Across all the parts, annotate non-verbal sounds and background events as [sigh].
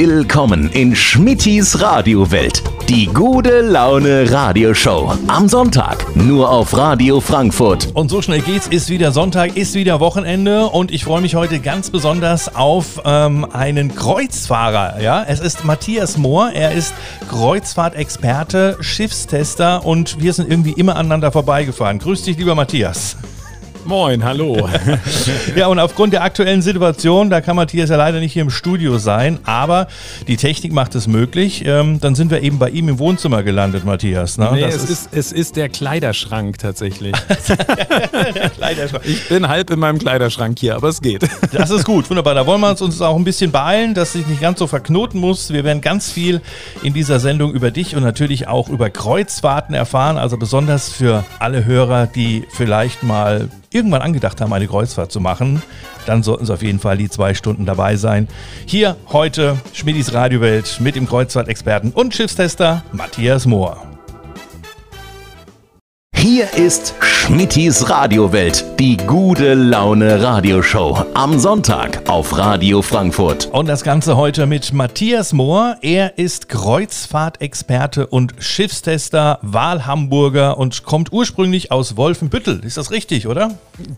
Willkommen in Schmittis Radiowelt. Die gute Laune Radioshow. Am Sonntag nur auf Radio Frankfurt. Und so schnell geht's, ist wieder Sonntag, ist wieder Wochenende und ich freue mich heute ganz besonders auf ähm, einen Kreuzfahrer. Ja, es ist Matthias Mohr, er ist Kreuzfahrtexperte, Schiffstester und wir sind irgendwie immer aneinander vorbeigefahren. Grüß dich, lieber Matthias. Moin, hallo. [laughs] ja, und aufgrund der aktuellen Situation, da kann Matthias ja leider nicht hier im Studio sein, aber die Technik macht es möglich. Ähm, dann sind wir eben bei ihm im Wohnzimmer gelandet, Matthias. Ne? Nee, es ist, ist, es ist der Kleiderschrank tatsächlich. [laughs] der Kleiderschrank. Ich bin halb in meinem Kleiderschrank hier, aber es geht. [laughs] das ist gut, wunderbar. Da wollen wir uns auch ein bisschen beeilen, dass sich nicht ganz so verknoten muss. Wir werden ganz viel in dieser Sendung über dich und natürlich auch über Kreuzfahrten erfahren. Also besonders für alle Hörer, die vielleicht mal irgendwann angedacht haben, eine Kreuzfahrt zu machen, dann sollten sie auf jeden Fall die zwei Stunden dabei sein. Hier heute Schmidis Radiowelt mit dem Kreuzfahrtexperten und Schiffstester Matthias Mohr. Hier ist Schmittis Radiowelt, die gute Laune Radioshow. Am Sonntag auf Radio Frankfurt. Und das Ganze heute mit Matthias Mohr. Er ist Kreuzfahrtexperte und Schiffstester, Wahlhamburger und kommt ursprünglich aus Wolfenbüttel. Ist das richtig, oder?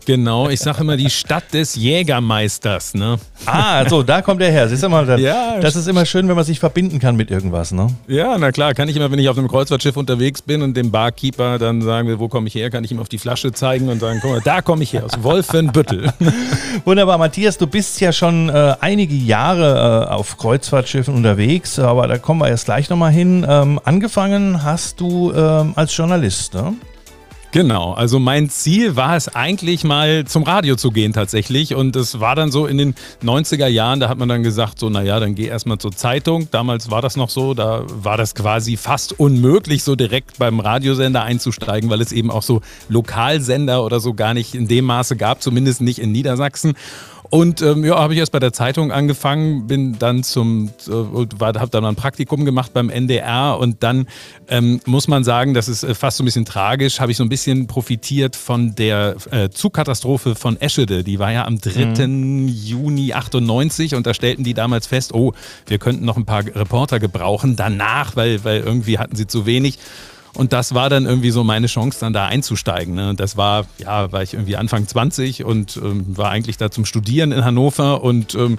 Genau, ich sage immer die Stadt des Jägermeisters. Ne? Ah, so, da kommt er her. Siehst du mal, das, ja, das ist immer schön, wenn man sich verbinden kann mit irgendwas. Ne? Ja, na klar, kann ich immer, wenn ich auf einem Kreuzfahrtschiff unterwegs bin und dem Barkeeper dann sagen will, wo komme ich her, kann ich ihm auf die Flasche zeigen und sagen, guck mal, da komme ich her, aus Wolfenbüttel. [laughs] Wunderbar, Matthias, du bist ja schon äh, einige Jahre äh, auf Kreuzfahrtschiffen unterwegs, aber da kommen wir erst gleich nochmal hin. Ähm, angefangen hast du ähm, als Journalist, ne? Genau, also mein Ziel war es eigentlich mal zum Radio zu gehen tatsächlich und es war dann so in den 90er Jahren, da hat man dann gesagt, so naja, dann geh erstmal zur Zeitung. Damals war das noch so, da war das quasi fast unmöglich, so direkt beim Radiosender einzusteigen, weil es eben auch so Lokalsender oder so gar nicht in dem Maße gab, zumindest nicht in Niedersachsen. Und ähm, ja, habe ich erst bei der Zeitung angefangen, bin dann zum, äh, habe dann ein Praktikum gemacht beim NDR und dann ähm, muss man sagen, das ist äh, fast so ein bisschen tragisch, habe ich so ein bisschen profitiert von der äh, Zugkatastrophe von Eschede. Die war ja am 3. Mhm. Juni 98 und da stellten die damals fest, oh, wir könnten noch ein paar Reporter gebrauchen danach, weil, weil irgendwie hatten sie zu wenig. Und das war dann irgendwie so meine Chance, dann da einzusteigen. Ne? Das war, ja, war ich irgendwie Anfang 20 und ähm, war eigentlich da zum Studieren in Hannover und ähm,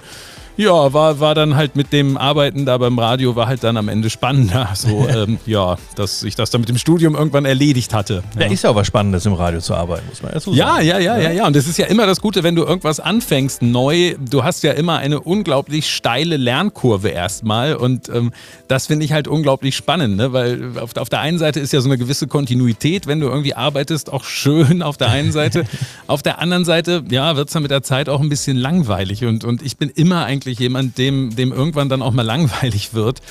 ja, war, war dann halt mit dem Arbeiten da beim Radio, war halt dann am Ende spannender. [laughs] So, ähm, ja, dass ich das dann mit dem Studium irgendwann erledigt hatte. Ja, ist ja auch was Spannendes im Radio zu arbeiten, muss man ja so sagen. Ja, ja, ja, ja, ja. Und das ist ja immer das Gute, wenn du irgendwas anfängst neu. Du hast ja immer eine unglaublich steile Lernkurve erstmal. Und ähm, das finde ich halt unglaublich spannend, ne? weil auf, auf der einen Seite ist ja so eine gewisse Kontinuität, wenn du irgendwie arbeitest, auch schön auf der einen Seite. [laughs] auf der anderen Seite, ja, wird es dann mit der Zeit auch ein bisschen langweilig. Und, und ich bin immer eigentlich eigentlich jemand, dem, dem irgendwann dann auch mal langweilig wird.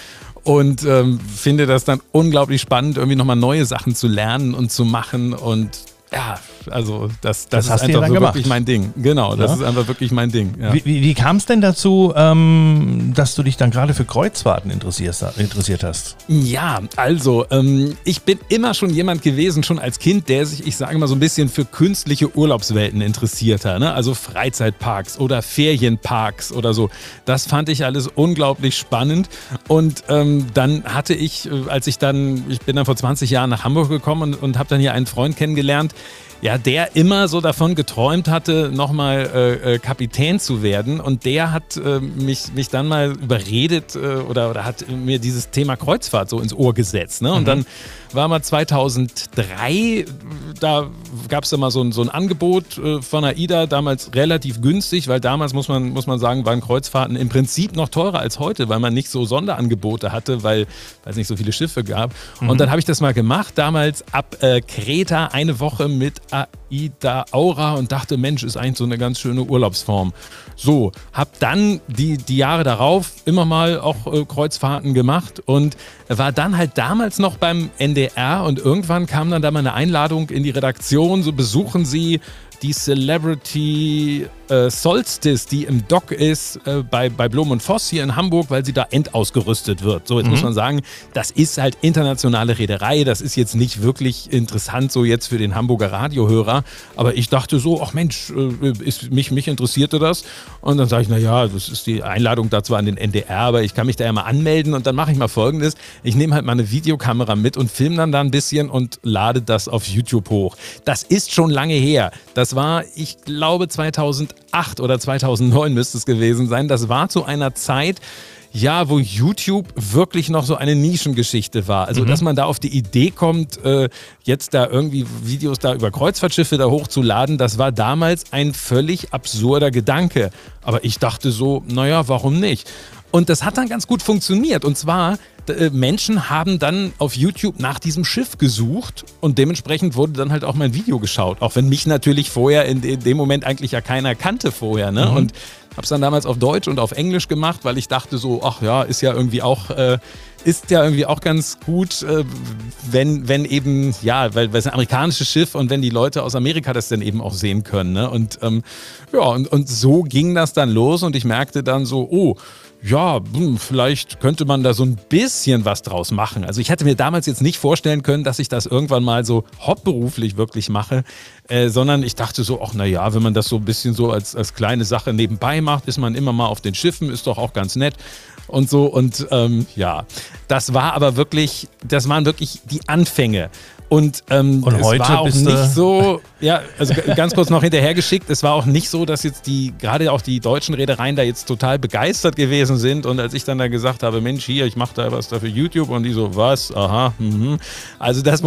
Und ähm, finde das dann unglaublich spannend, irgendwie nochmal neue Sachen zu lernen und zu machen und ja, also das, das, das ist einfach so wirklich mein Ding. Genau, das ja. ist einfach wirklich mein Ding. Ja. Wie, wie, wie kam es denn dazu, ähm, dass du dich dann gerade für Kreuzfahrten interessiert hast? Ja, also ähm, ich bin immer schon jemand gewesen, schon als Kind, der sich, ich sage mal, so ein bisschen für künstliche Urlaubswelten interessiert hat. Ne? Also Freizeitparks oder Ferienparks oder so. Das fand ich alles unglaublich spannend. Und ähm, dann hatte ich, äh, als ich dann, ich bin dann vor 20 Jahren nach Hamburg gekommen und, und habe dann hier einen Freund kennengelernt, ja, der immer so davon geträumt hatte, nochmal äh, äh, Kapitän zu werden. Und der hat äh, mich, mich dann mal überredet äh, oder, oder hat mir dieses Thema Kreuzfahrt so ins Ohr gesetzt. Ne? Und mhm. dann war mal 2003, da gab es immer so ein, so ein Angebot äh, von AIDA, damals relativ günstig, weil damals, muss man, muss man sagen, waren Kreuzfahrten im Prinzip noch teurer als heute, weil man nicht so Sonderangebote hatte, weil, weil es nicht so viele Schiffe gab. Mhm. Und dann habe ich das mal gemacht, damals ab äh, Kreta eine Woche mit Aida Aura und dachte, Mensch, ist eigentlich so eine ganz schöne Urlaubsform. So, hab dann die, die Jahre darauf immer mal auch äh, Kreuzfahrten gemacht und war dann halt damals noch beim NDR und irgendwann kam dann da mal eine Einladung in die Redaktion, so besuchen Sie die Celebrity äh, Solstice, die im Dock ist äh, bei, bei Blom und Voss hier in Hamburg, weil sie da endausgerüstet wird. So, jetzt mhm. muss man sagen, das ist halt internationale Reederei. Das ist jetzt nicht wirklich interessant, so jetzt für den Hamburger Radiohörer. Aber ich dachte so, ach Mensch, äh, ist, mich, mich interessierte das. Und dann sage ich, naja, das ist die Einladung da zwar an den NDR, aber ich kann mich da ja mal anmelden und dann mache ich mal folgendes. Ich nehme halt meine Videokamera mit und filme dann da ein bisschen und lade das auf YouTube hoch. Das ist schon lange her. Das war, ich glaube, 2008 oder 2009 müsste es gewesen sein. Das war zu einer Zeit, ja, wo YouTube wirklich noch so eine Nischengeschichte war. Also, mhm. dass man da auf die Idee kommt, äh, jetzt da irgendwie Videos da über Kreuzfahrtschiffe da hochzuladen, das war damals ein völlig absurder Gedanke. Aber ich dachte so, naja, warum nicht? Und das hat dann ganz gut funktioniert. Und zwar, Menschen haben dann auf YouTube nach diesem Schiff gesucht und dementsprechend wurde dann halt auch mein Video geschaut. Auch wenn mich natürlich vorher in, dem Moment eigentlich ja keiner kannte vorher. Ne? Mhm. Und habe es dann damals auf Deutsch und auf Englisch gemacht, weil ich dachte so, ach ja, ist ja irgendwie auch, äh, ist ja irgendwie auch ganz gut, äh, wenn, wenn eben, ja, weil, weil es ein amerikanisches Schiff und wenn die Leute aus Amerika das dann eben auch sehen können. Ne? Und ähm, ja, und, und so ging das dann los und ich merkte dann so, oh, ja, hm, vielleicht könnte man da so ein bisschen was draus machen. Also ich hätte mir damals jetzt nicht vorstellen können, dass ich das irgendwann mal so hauptberuflich wirklich mache, äh, sondern ich dachte so, ach naja, wenn man das so ein bisschen so als, als kleine Sache nebenbei macht, ist man immer mal auf den Schiffen, ist doch auch ganz nett und so. Und ähm, ja, das war aber wirklich, das waren wirklich die Anfänge. Und, ähm, und heute es war auch nicht so, [laughs] ja, also ganz kurz noch hinterhergeschickt, es war auch nicht so, dass jetzt die, gerade auch die deutschen Reedereien da jetzt total begeistert gewesen sind. Und als ich dann da gesagt habe, Mensch, hier, ich mache da was da für YouTube und die so, was, aha, mhm. Also das,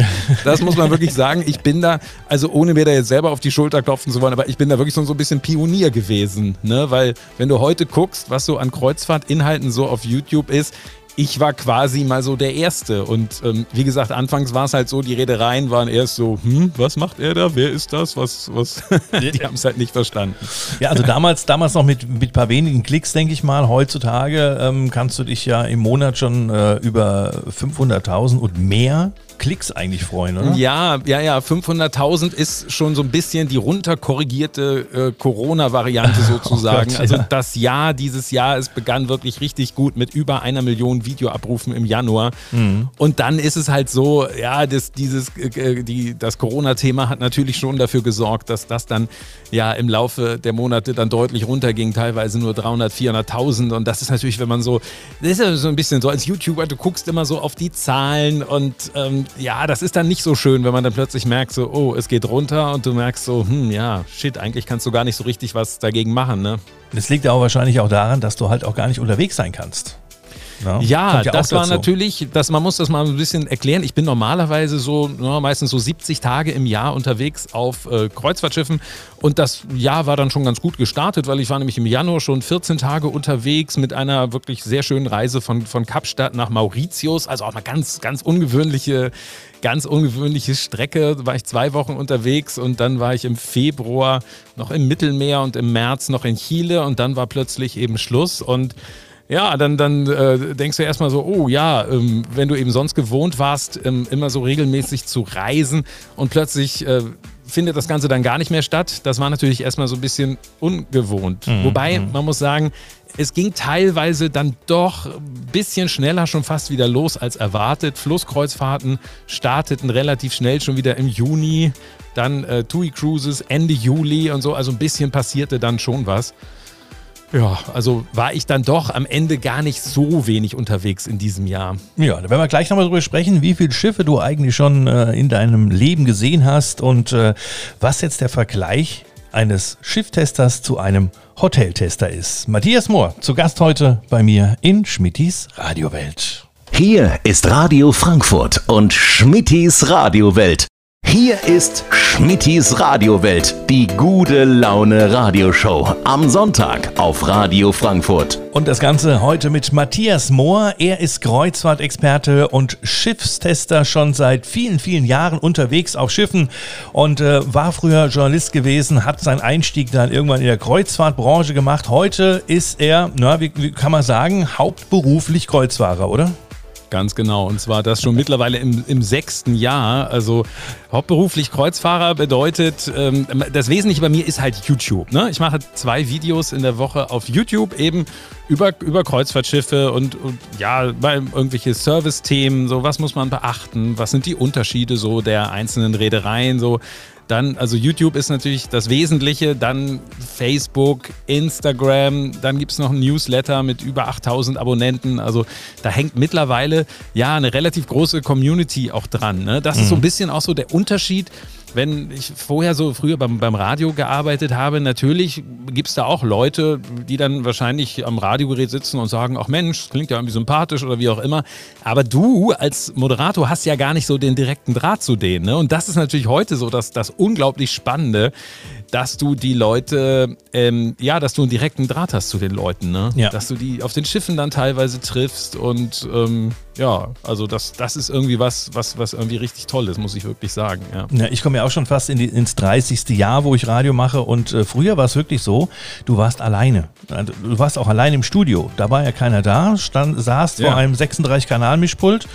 [laughs] das muss man wirklich sagen. Ich bin da, also ohne mir da jetzt selber auf die Schulter klopfen zu wollen, aber ich bin da wirklich so, so ein bisschen Pionier gewesen. Ne? Weil wenn du heute guckst, was so an Kreuzfahrtinhalten so auf YouTube ist, ich war quasi mal so der Erste. Und ähm, wie gesagt, anfangs war es halt so, die Redereien waren erst so, hm, was macht er da? Wer ist das? Was, was? [laughs] die haben es halt nicht verstanden. Ja, also damals, damals noch mit, mit ein paar wenigen Klicks, denke ich mal. Heutzutage ähm, kannst du dich ja im Monat schon äh, über 500.000 und mehr Klicks eigentlich freuen, oder? Ja, ja, ja. 500.000 ist schon so ein bisschen die runterkorrigierte äh, Corona-Variante [laughs] sozusagen. Gott, also ja. das Jahr, dieses Jahr, es begann wirklich richtig gut mit über einer Million Videoabrufen im Januar. Mhm. Und dann ist es halt so, ja, das, dieses, äh, die, das Corona-Thema hat natürlich schon dafür gesorgt, dass das dann ja im Laufe der Monate dann deutlich runterging, teilweise nur 300, 400.000. Und das ist natürlich, wenn man so, das ist ja so ein bisschen so als YouTuber, du guckst immer so auf die Zahlen und ähm, ja, das ist dann nicht so schön, wenn man dann plötzlich merkt, so, oh, es geht runter und du merkst so, hm, ja, shit, eigentlich kannst du gar nicht so richtig was dagegen machen, ne? Das liegt auch wahrscheinlich auch daran, dass du halt auch gar nicht unterwegs sein kannst. Ja, ja, das war natürlich, das, man muss das mal ein bisschen erklären. Ich bin normalerweise so, ja, meistens so 70 Tage im Jahr unterwegs auf äh, Kreuzfahrtschiffen und das Jahr war dann schon ganz gut gestartet, weil ich war nämlich im Januar schon 14 Tage unterwegs mit einer wirklich sehr schönen Reise von, von Kapstadt nach Mauritius, also auch eine ganz, ganz ungewöhnliche ganz ungewöhnliche Strecke. Da war ich zwei Wochen unterwegs und dann war ich im Februar noch im Mittelmeer und im März noch in Chile und dann war plötzlich eben Schluss und ja, dann, dann äh, denkst du erstmal so, oh ja, ähm, wenn du eben sonst gewohnt warst, ähm, immer so regelmäßig zu reisen und plötzlich äh, findet das Ganze dann gar nicht mehr statt. Das war natürlich erstmal so ein bisschen ungewohnt. Mhm. Wobei, mhm. man muss sagen, es ging teilweise dann doch ein bisschen schneller schon fast wieder los als erwartet. Flusskreuzfahrten starteten relativ schnell schon wieder im Juni. Dann äh, TUI Cruises Ende Juli und so. Also ein bisschen passierte dann schon was. Ja, also war ich dann doch am Ende gar nicht so wenig unterwegs in diesem Jahr. Ja, da werden wir gleich nochmal drüber sprechen, wie viele Schiffe du eigentlich schon äh, in deinem Leben gesehen hast und äh, was jetzt der Vergleich eines Schifftesters zu einem Hoteltester ist. Matthias Mohr, zu Gast heute bei mir in Schmittis Radiowelt. Hier ist Radio Frankfurt und Schmittis Radiowelt. Hier ist Schmittis Radiowelt, die gute Laune Radioshow am Sonntag auf Radio Frankfurt. Und das Ganze heute mit Matthias Mohr. Er ist Kreuzfahrtexperte und Schiffstester schon seit vielen, vielen Jahren unterwegs auf Schiffen und äh, war früher Journalist gewesen, hat seinen Einstieg dann irgendwann in der Kreuzfahrtbranche gemacht. Heute ist er, na, wie, wie kann man sagen, hauptberuflich Kreuzfahrer, oder? Ganz genau. Und zwar das schon mittlerweile im, im sechsten Jahr. Also hauptberuflich Kreuzfahrer bedeutet, ähm, das Wesentliche bei mir ist halt YouTube. Ne? Ich mache zwei Videos in der Woche auf YouTube eben über, über Kreuzfahrtschiffe und, und ja, irgendwelche Service-Themen. So, was muss man beachten? Was sind die Unterschiede so der einzelnen Reedereien? So, Dann, also YouTube ist natürlich das Wesentliche, dann Facebook, Instagram, dann gibt es noch ein Newsletter mit über 8000 Abonnenten. Also da hängt mittlerweile ja eine relativ große Community auch dran. Ne? Das mhm. ist so ein bisschen auch so der Unterschied wenn ich vorher so früher beim, beim Radio gearbeitet habe, natürlich gibt es da auch Leute, die dann wahrscheinlich am Radiogerät sitzen und sagen, ach Mensch, klingt ja irgendwie sympathisch oder wie auch immer. Aber du als Moderator hast ja gar nicht so den direkten Draht zu denen. Ne? Und das ist natürlich heute so das, das unglaublich Spannende dass du die Leute, ähm, ja, dass du einen direkten Draht hast zu den Leuten, ne? Ja. Dass du die auf den Schiffen dann teilweise triffst und ähm, ja, also das, das ist irgendwie was, was, was irgendwie richtig toll ist, muss ich wirklich sagen. Ja, ja ich komme ja auch schon fast in die, ins 30. Jahr, wo ich Radio mache und äh, früher war es wirklich so, du warst alleine. Also, du warst auch allein im Studio. Da war ja keiner da, stand, saßt ja. vor einem 36-Kanal-Mischpult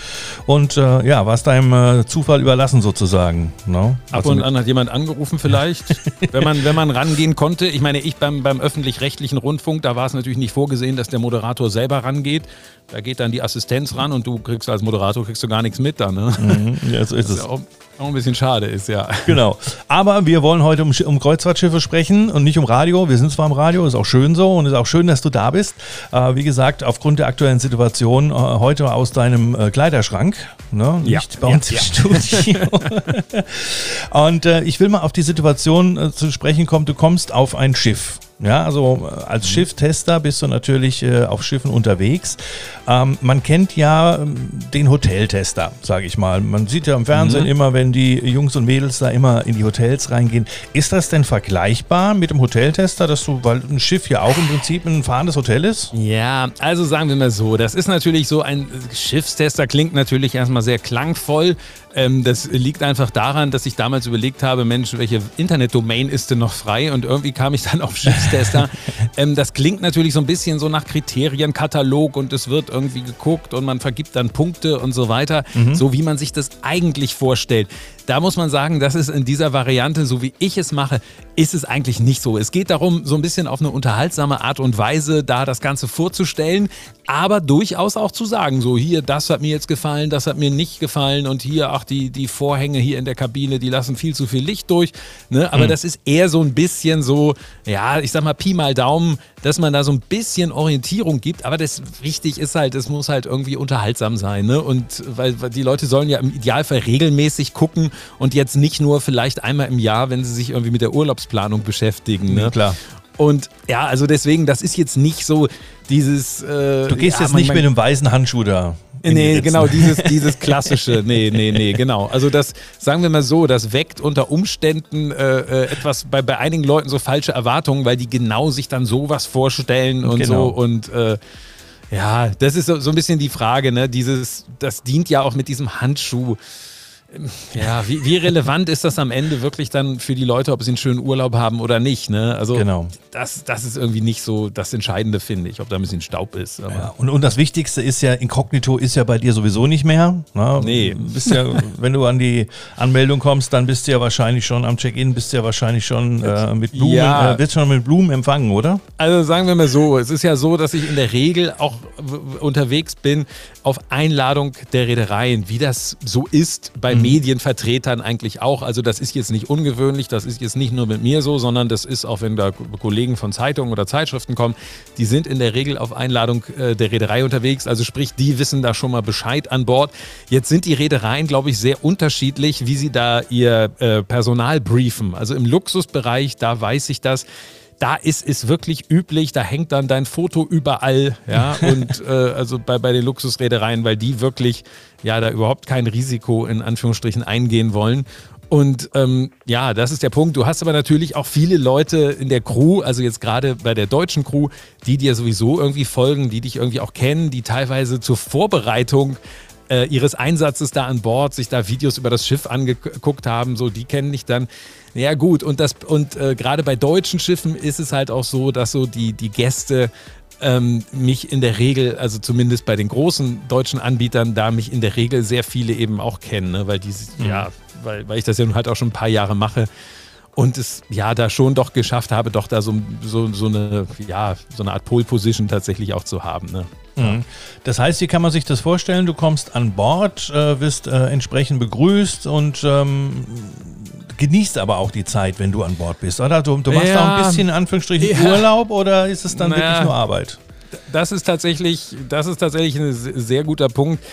und äh, ja, warst deinem äh, Zufall überlassen sozusagen. No? Ne? Ab also und an hat jemand angerufen vielleicht, [laughs] wenn man, wenn man rangehen konnte. Ich meine, ich beim, beim öffentlich-rechtlichen Rundfunk, da war es natürlich nicht vorgesehen, dass der Moderator selber rangeht. Da geht dann die Assistenz ran und du kriegst als Moderator kriegst du gar nichts mit dann. Ne? Mhm, ja, so ist es. Ja auch, auch, ein bisschen schade ist, ja. Genau. Aber wir wollen heute um, um, Kreuzfahrtschiffe sprechen und nicht um Radio. Wir sind zwar im Radio, ist auch schön so und ist auch schön, dass du da bist. Äh, wie gesagt, aufgrund der aktuellen Situation äh, heute aus deinem äh, Kleiderschrank, ne? nicht ja, bei uns ja, im Studio. [laughs] und äh, ich will mal auf die Situation äh, zu sprechen kommen. Du kommst auf ein Schiff. Ja, also äh, als mhm. Schifftester bist du natürlich äh, auf Schiffen unterwegs. Ähm, man kennt ja ähm, den Hoteltester, sage ich mal. Man sieht ja im Fernsehen mhm. immer, wenn die Jungs und Mädels da immer in die Hotels reingehen. Ist das denn vergleichbar mit dem Hoteltester, dass du, weil ein Schiff ja auch im Prinzip ein fahrendes Hotel ist? Ja, also sagen wir mal so, das ist natürlich so, ein Schiffstester klingt natürlich erstmal sehr klangvoll. Ähm, das liegt einfach daran, dass ich damals überlegt habe, Mensch, welche Internetdomain ist denn noch frei? Und irgendwie kam ich dann auf Schiffstester. [laughs] ähm, das klingt natürlich so ein bisschen so nach Kriterienkatalog und es wird irgendwie geguckt und man vergibt dann Punkte und so weiter, mhm. so wie man sich das eigentlich vorstellt. Da muss man sagen, das ist in dieser Variante, so wie ich es mache, ist es eigentlich nicht so. Es geht darum, so ein bisschen auf eine unterhaltsame Art und Weise da das Ganze vorzustellen, aber durchaus auch zu sagen, so hier, das hat mir jetzt gefallen, das hat mir nicht gefallen und hier, ach, die, die Vorhänge hier in der Kabine, die lassen viel zu viel Licht durch. Ne? Aber mhm. das ist eher so ein bisschen so, ja, ich sag mal Pi mal Daumen, dass man da so ein bisschen Orientierung gibt. Aber das wichtig ist halt, es muss halt irgendwie unterhaltsam sein. Ne? Und weil, weil die Leute sollen ja im Idealfall regelmäßig gucken und jetzt nicht nur vielleicht einmal im Jahr, wenn sie sich irgendwie mit der Urlaubsplanung beschäftigen. Ne? Ja, klar. Und ja, also deswegen, das ist jetzt nicht so dieses. Äh, du gehst ja, jetzt nicht mit einem weißen Handschuh da. Nee, genau, dieses, [laughs] dieses klassische. Nee, nee, nee, genau. Also das, sagen wir mal so, das weckt unter Umständen äh, äh, etwas bei, bei einigen Leuten so falsche Erwartungen, weil die genau sich dann sowas vorstellen und genau. so und äh, ja, das ist so, so ein bisschen die Frage, ne? Dieses, das dient ja auch mit diesem Handschuh ja, wie, wie, relevant ist das am Ende wirklich dann für die Leute, ob sie einen schönen Urlaub haben oder nicht? Ne? Also genau. das, das ist irgendwie nicht so das Entscheidende, finde ich, ob da ein bisschen Staub ist. Ja, und, und das Wichtigste ist ja, Inkognito ist ja bei dir sowieso nicht mehr. Ne? Nee. Bist ja, wenn du an die Anmeldung kommst, dann bist du ja wahrscheinlich schon am Check-in, bist du ja wahrscheinlich schon äh, mit Blumen, ja. äh, wirst schon mit Blumen empfangen, oder? Also sagen wir mal so, es ist ja so, dass ich in der Regel auch unterwegs bin auf Einladung der Reedereien, wie das so ist bei mhm. Medienvertretern eigentlich auch. Also das ist jetzt nicht ungewöhnlich, das ist jetzt nicht nur mit mir so, sondern das ist auch, wenn da Kollegen von Zeitungen oder Zeitschriften kommen, die sind in der Regel auf Einladung äh, der Reederei unterwegs. Also sprich, die wissen da schon mal Bescheid an Bord. Jetzt sind die Reedereien, glaube ich, sehr unterschiedlich, wie sie da ihr äh, Personal briefen. Also im Luxusbereich, da weiß ich das da ist es wirklich üblich, da hängt dann dein Foto überall, ja, [laughs] und äh, also bei, bei den Luxusreedereien, weil die wirklich ja da überhaupt kein Risiko in Anführungsstrichen eingehen wollen. Und ähm, ja, das ist der Punkt. Du hast aber natürlich auch viele Leute in der Crew, also jetzt gerade bei der deutschen Crew, die dir sowieso irgendwie folgen, die dich irgendwie auch kennen, die teilweise zur Vorbereitung äh, ihres Einsatzes da an Bord sich da Videos über das Schiff angeguckt haben, so die kennen dich dann. Ja gut, und, das, und äh, gerade bei deutschen Schiffen ist es halt auch so, dass so die, die Gäste ähm, mich in der Regel, also zumindest bei den großen deutschen Anbietern, da mich in der Regel sehr viele eben auch kennen, ne? weil, die, mhm. ja, weil, weil ich das ja nun halt auch schon ein paar Jahre mache und es ja da schon doch geschafft habe, doch da so, so, so, eine, ja, so eine Art Pole Position tatsächlich auch zu haben. Ne? Mhm. Das heißt, wie kann man sich das vorstellen? Du kommst an Bord, äh, wirst äh, entsprechend begrüßt und ähm, genießt aber auch die Zeit, wenn du an Bord bist, oder? Du, du machst Ja. auch ein bisschen in Anführungsstrichen Ja. Urlaub oder ist es dann Naja. wirklich nur Arbeit? Das ist tatsächlich, das ist tatsächlich ein se- sehr guter Punkt.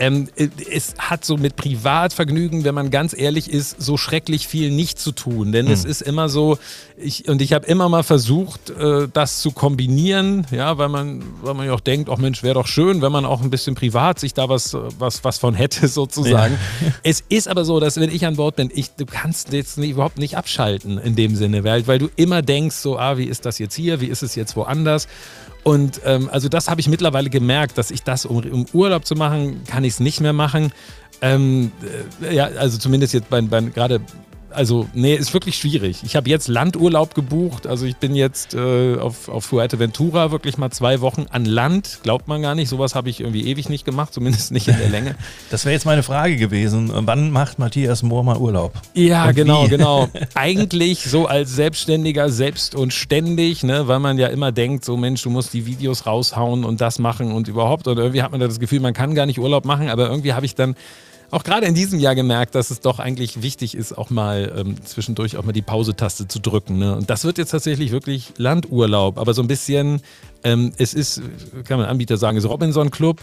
Ähm, es hat so mit Privatvergnügen, wenn man ganz ehrlich ist, so schrecklich viel nicht zu tun. Denn es ist immer so, ich, und ich habe immer mal versucht, äh, das zu kombinieren, ja, weil man, weil man ja auch denkt, ach Mensch, wäre doch schön, wenn man auch ein bisschen privat sich da was, äh, was, was von hätte, [laughs] sozusagen. Es ist aber so, dass wenn ich an Bord bin, ich, du kannst jetzt nicht, überhaupt nicht abschalten in dem Sinne, weil, weil du immer denkst, so, ah, wie ist das jetzt hier, wie ist es jetzt woanders? Und ähm, also das habe ich mittlerweile gemerkt, dass ich das, um, um Urlaub zu machen, kann ich es nicht mehr machen. Ähm, äh, ja, also zumindest jetzt bei, bei gerade, also nee, ist wirklich schwierig. Ich habe jetzt Landurlaub gebucht, also ich bin jetzt äh, auf, auf Fuerteventura wirklich mal zwei Wochen an Land, glaubt man gar nicht, sowas habe ich irgendwie ewig nicht gemacht, zumindest nicht in der [laughs] Länge. Das wäre jetzt meine Frage gewesen. Wann macht Matthias Mohr mal Urlaub? Ja, Und genau, wie? genau. [laughs] Eigentlich so als Selbstständiger, selbst und ständig, ne, weil man ja immer denkt, so Mensch, du musst die Videos raushauen und das machen und überhaupt. Und irgendwie hat man da das Gefühl, man kann gar nicht Urlaub machen, aber irgendwie habe ich dann auch gerade in diesem Jahr gemerkt, dass es doch eigentlich wichtig ist, auch mal ähm, zwischendurch auch mal die Pause-Taste zu drücken. Ne? Und das wird jetzt tatsächlich wirklich Landurlaub, aber so ein bisschen, ähm, es ist, kann man Anbieter sagen, ist Robinson Club.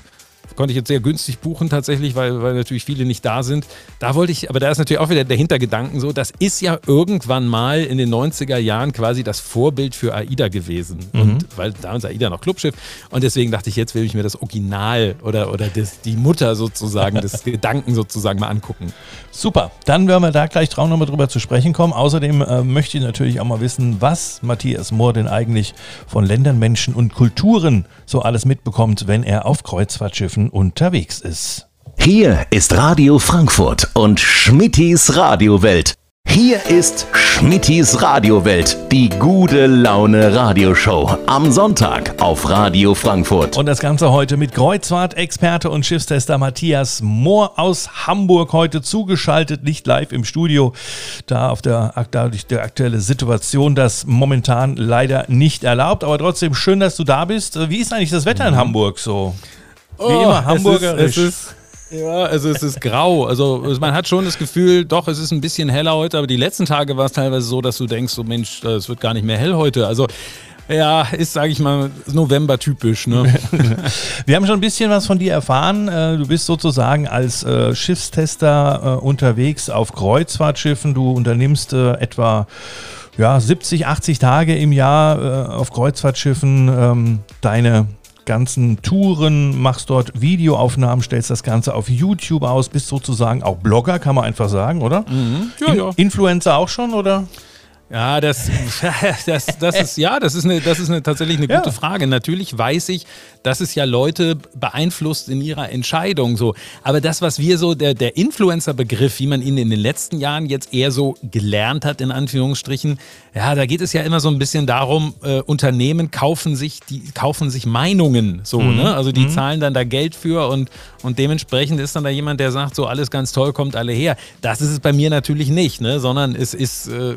Konnte ich jetzt sehr günstig buchen tatsächlich, weil, weil natürlich viele nicht da sind. Da wollte ich, aber da ist natürlich auch wieder der Hintergedanken so, das ist ja irgendwann mal in den 90er Jahren quasi das Vorbild für AIDA gewesen. Und weil da ist AIDA noch Clubschiff. Und deswegen dachte ich, jetzt will ich mir das Original oder, oder das, die Mutter sozusagen, [laughs] des Gedanken sozusagen mal angucken. Super, dann werden wir da gleich drauf nochmal drüber zu sprechen kommen. Außerdem äh, möchte ich natürlich auch mal wissen, was Matthias Mohr denn eigentlich von Ländern, Menschen und Kulturen so alles mitbekommt, wenn er auf Kreuzfahrtschiffen unterwegs ist. Hier ist Radio Frankfurt und Schmittis Radiowelt. Hier ist Schmittis Radiowelt, die gute Laune Radioshow. Am Sonntag auf Radio Frankfurt. Und das Ganze heute mit Kreuzfahrt-Experte und Schiffstester Matthias Mohr aus Hamburg heute zugeschaltet, nicht live im Studio, da auf der, dadurch der aktuelle Situation das momentan leider nicht erlaubt. Aber trotzdem schön, dass du da bist. Wie ist eigentlich das Wetter in Hamburg so? Wie immer hamburgerisch. Oh, Es ist, es ist, ja, also es ist grau. Also man hat schon das Gefühl, doch, es ist ein bisschen heller heute, aber die letzten Tage war es teilweise so, dass du denkst, so Mensch, es wird gar nicht mehr hell heute. Also ja, ist, sage ich mal, November-typisch. Ne? [laughs] Wir haben schon ein bisschen was von dir erfahren. Äh, Du bist sozusagen als äh, Schiffstester äh, unterwegs auf Kreuzfahrtschiffen. Du unternimmst äh, etwa ja, 70, 80 Tage im Jahr äh, auf Kreuzfahrtschiffen ähm, deine ganzen Touren, machst dort Videoaufnahmen, stellst das Ganze auf YouTube aus, bist sozusagen auch Blogger, kann man einfach sagen, oder? Ja, In ja. Influencer auch schon, oder? Ja, das, [laughs] das, das ist ja, das ist eine, das ist eine tatsächlich eine Ja. gute Frage. Natürlich weiß ich, dass es ja Leute beeinflusst in ihrer Entscheidung so. Aber das, was wir so der der Influencer-Begriff, wie man ihn in den letzten Jahren jetzt eher so gelernt hat in Anführungsstrichen, ja, da geht es ja immer so ein bisschen darum, äh, Unternehmen kaufen sich die kaufen sich Meinungen so, ne? Also die zahlen dann da Geld für und und dementsprechend ist dann da jemand, der sagt, so alles ganz toll, kommt alle her. Das ist es bei mir natürlich nicht, ne? Sondern es ist äh,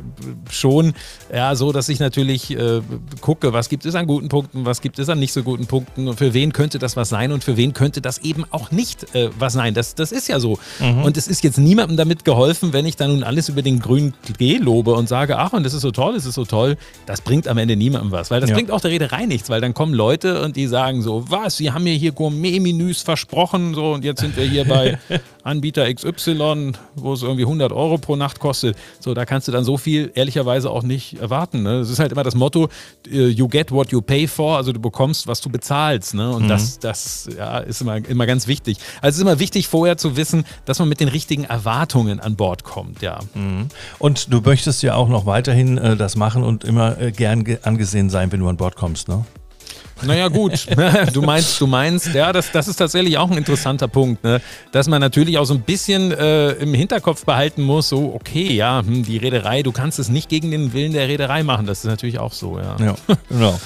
schon ja so, dass ich natürlich äh, gucke, was gibt es an guten Punkten, was gibt es an nicht so guten Punkten und für wen könnte das was sein und für wen könnte das eben auch nicht äh, was sein. Das, das ist ja so. Und es ist jetzt niemandem damit geholfen, wenn ich dann nun alles über den grünen Klee lobe und sage, ach und das ist so toll, das ist so toll. Das bringt am Ende niemandem was, weil das Ja. bringt auch der Reederei nichts, weil dann kommen Leute und die sagen so, was, Sie haben mir hier Gourmet-Menüs versprochen so und jetzt sind wir hier bei [laughs] Anbieter XY, wo es irgendwie 100 Euro pro Nacht kostet. So, da kannst du dann so viel ehrlicherweise auch nicht erwarten. Ne? Das ist halt immer das Motto, äh, you get what you pay for, also du bekommst, was du bezahlst. Ne? Und das, das ja, ist immer, immer ganz wichtig. Also es ist immer wichtig, vorher zu wissen, dass man mit den richtigen Erwartungen an Bord kommt. Ja. Und du möchtest ja auch noch weiterhin äh, das machen und immer äh, gern ge angesehen sein, wenn du an Bord kommst, ne? Naja, gut. [laughs] Du meinst, du meinst, ja, das, das ist tatsächlich auch ein interessanter Punkt, ne? dass man natürlich auch so ein bisschen äh, im Hinterkopf behalten muss, so, okay, ja, hm, die Reederei, du kannst es nicht gegen den Willen der Reederei machen. Das ist natürlich auch so, ja. Ja, genau.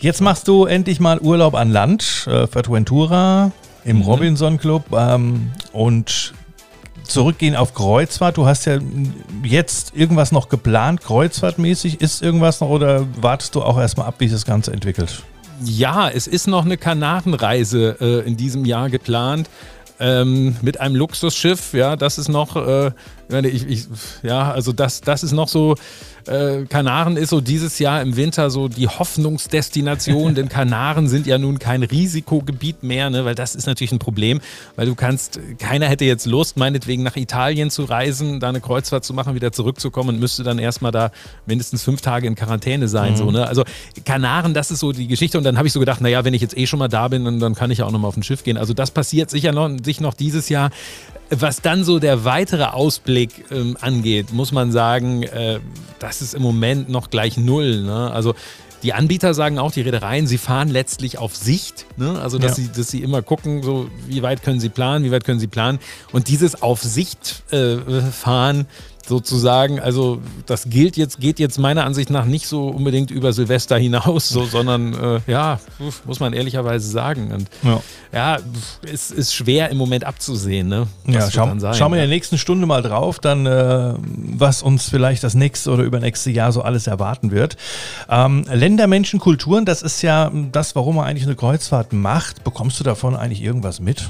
Jetzt machst du endlich mal Urlaub an Land, äh, Fuerteventura im Robinson Club ähm, und zurückgehen auf Kreuzfahrt. Du hast ja jetzt irgendwas noch geplant, kreuzfahrtmäßig. Ist irgendwas noch oder wartest du auch erstmal ab, wie sich das Ganze entwickelt? Ja, es ist noch eine Kanarenreise äh, in diesem Jahr geplant. Ähm, mit einem Luxusschiff, ja, das ist noch äh, ich, ich, ja, also das, das ist noch so, äh, Kanaren ist so dieses Jahr im Winter so die Hoffnungsdestination, [laughs] denn Kanaren sind ja nun kein Risikogebiet mehr, ne, weil das ist natürlich ein Problem, weil du kannst, keiner hätte jetzt Lust, meinetwegen nach Italien zu reisen, da eine Kreuzfahrt zu machen, wieder zurückzukommen und müsste dann erstmal da mindestens fünf Tage in Quarantäne sein. Mhm. So, ne? Also Kanaren, das ist so die Geschichte und dann habe ich so gedacht, naja, wenn ich jetzt eh schon mal da bin, dann, dann kann ich ja auch nochmal auf ein Schiff gehen. Also das passiert sicher noch, sich noch dieses Jahr. Was dann so der weitere Ausblick ähm, angeht, muss man sagen, äh, das ist im Moment noch gleich null. Ne? Also die Anbieter sagen auch, die Reedereien, sie fahren letztlich auf Sicht. Ne? Also, dass, ja. sie, dass sie immer gucken, so, wie weit können sie planen, wie weit können sie planen. Und dieses auf Sicht äh, fahren, sozusagen. Also das gilt jetzt, geht jetzt meiner Ansicht nach nicht so unbedingt über Silvester hinaus, so, sondern äh, ja, muss man ehrlicherweise sagen. Und ja, ja es ist schwer im Moment abzusehen. Ne? ja, schau, sein, schauen wir in der nächsten Stunde mal drauf, dann äh, was uns vielleicht das nächste oder übernächste Jahr so alles erwarten wird. Ähm, Länder, Menschen, Kulturen, das ist ja das, warum man eigentlich eine Kreuzfahrt macht. Bekommst du davon eigentlich irgendwas mit?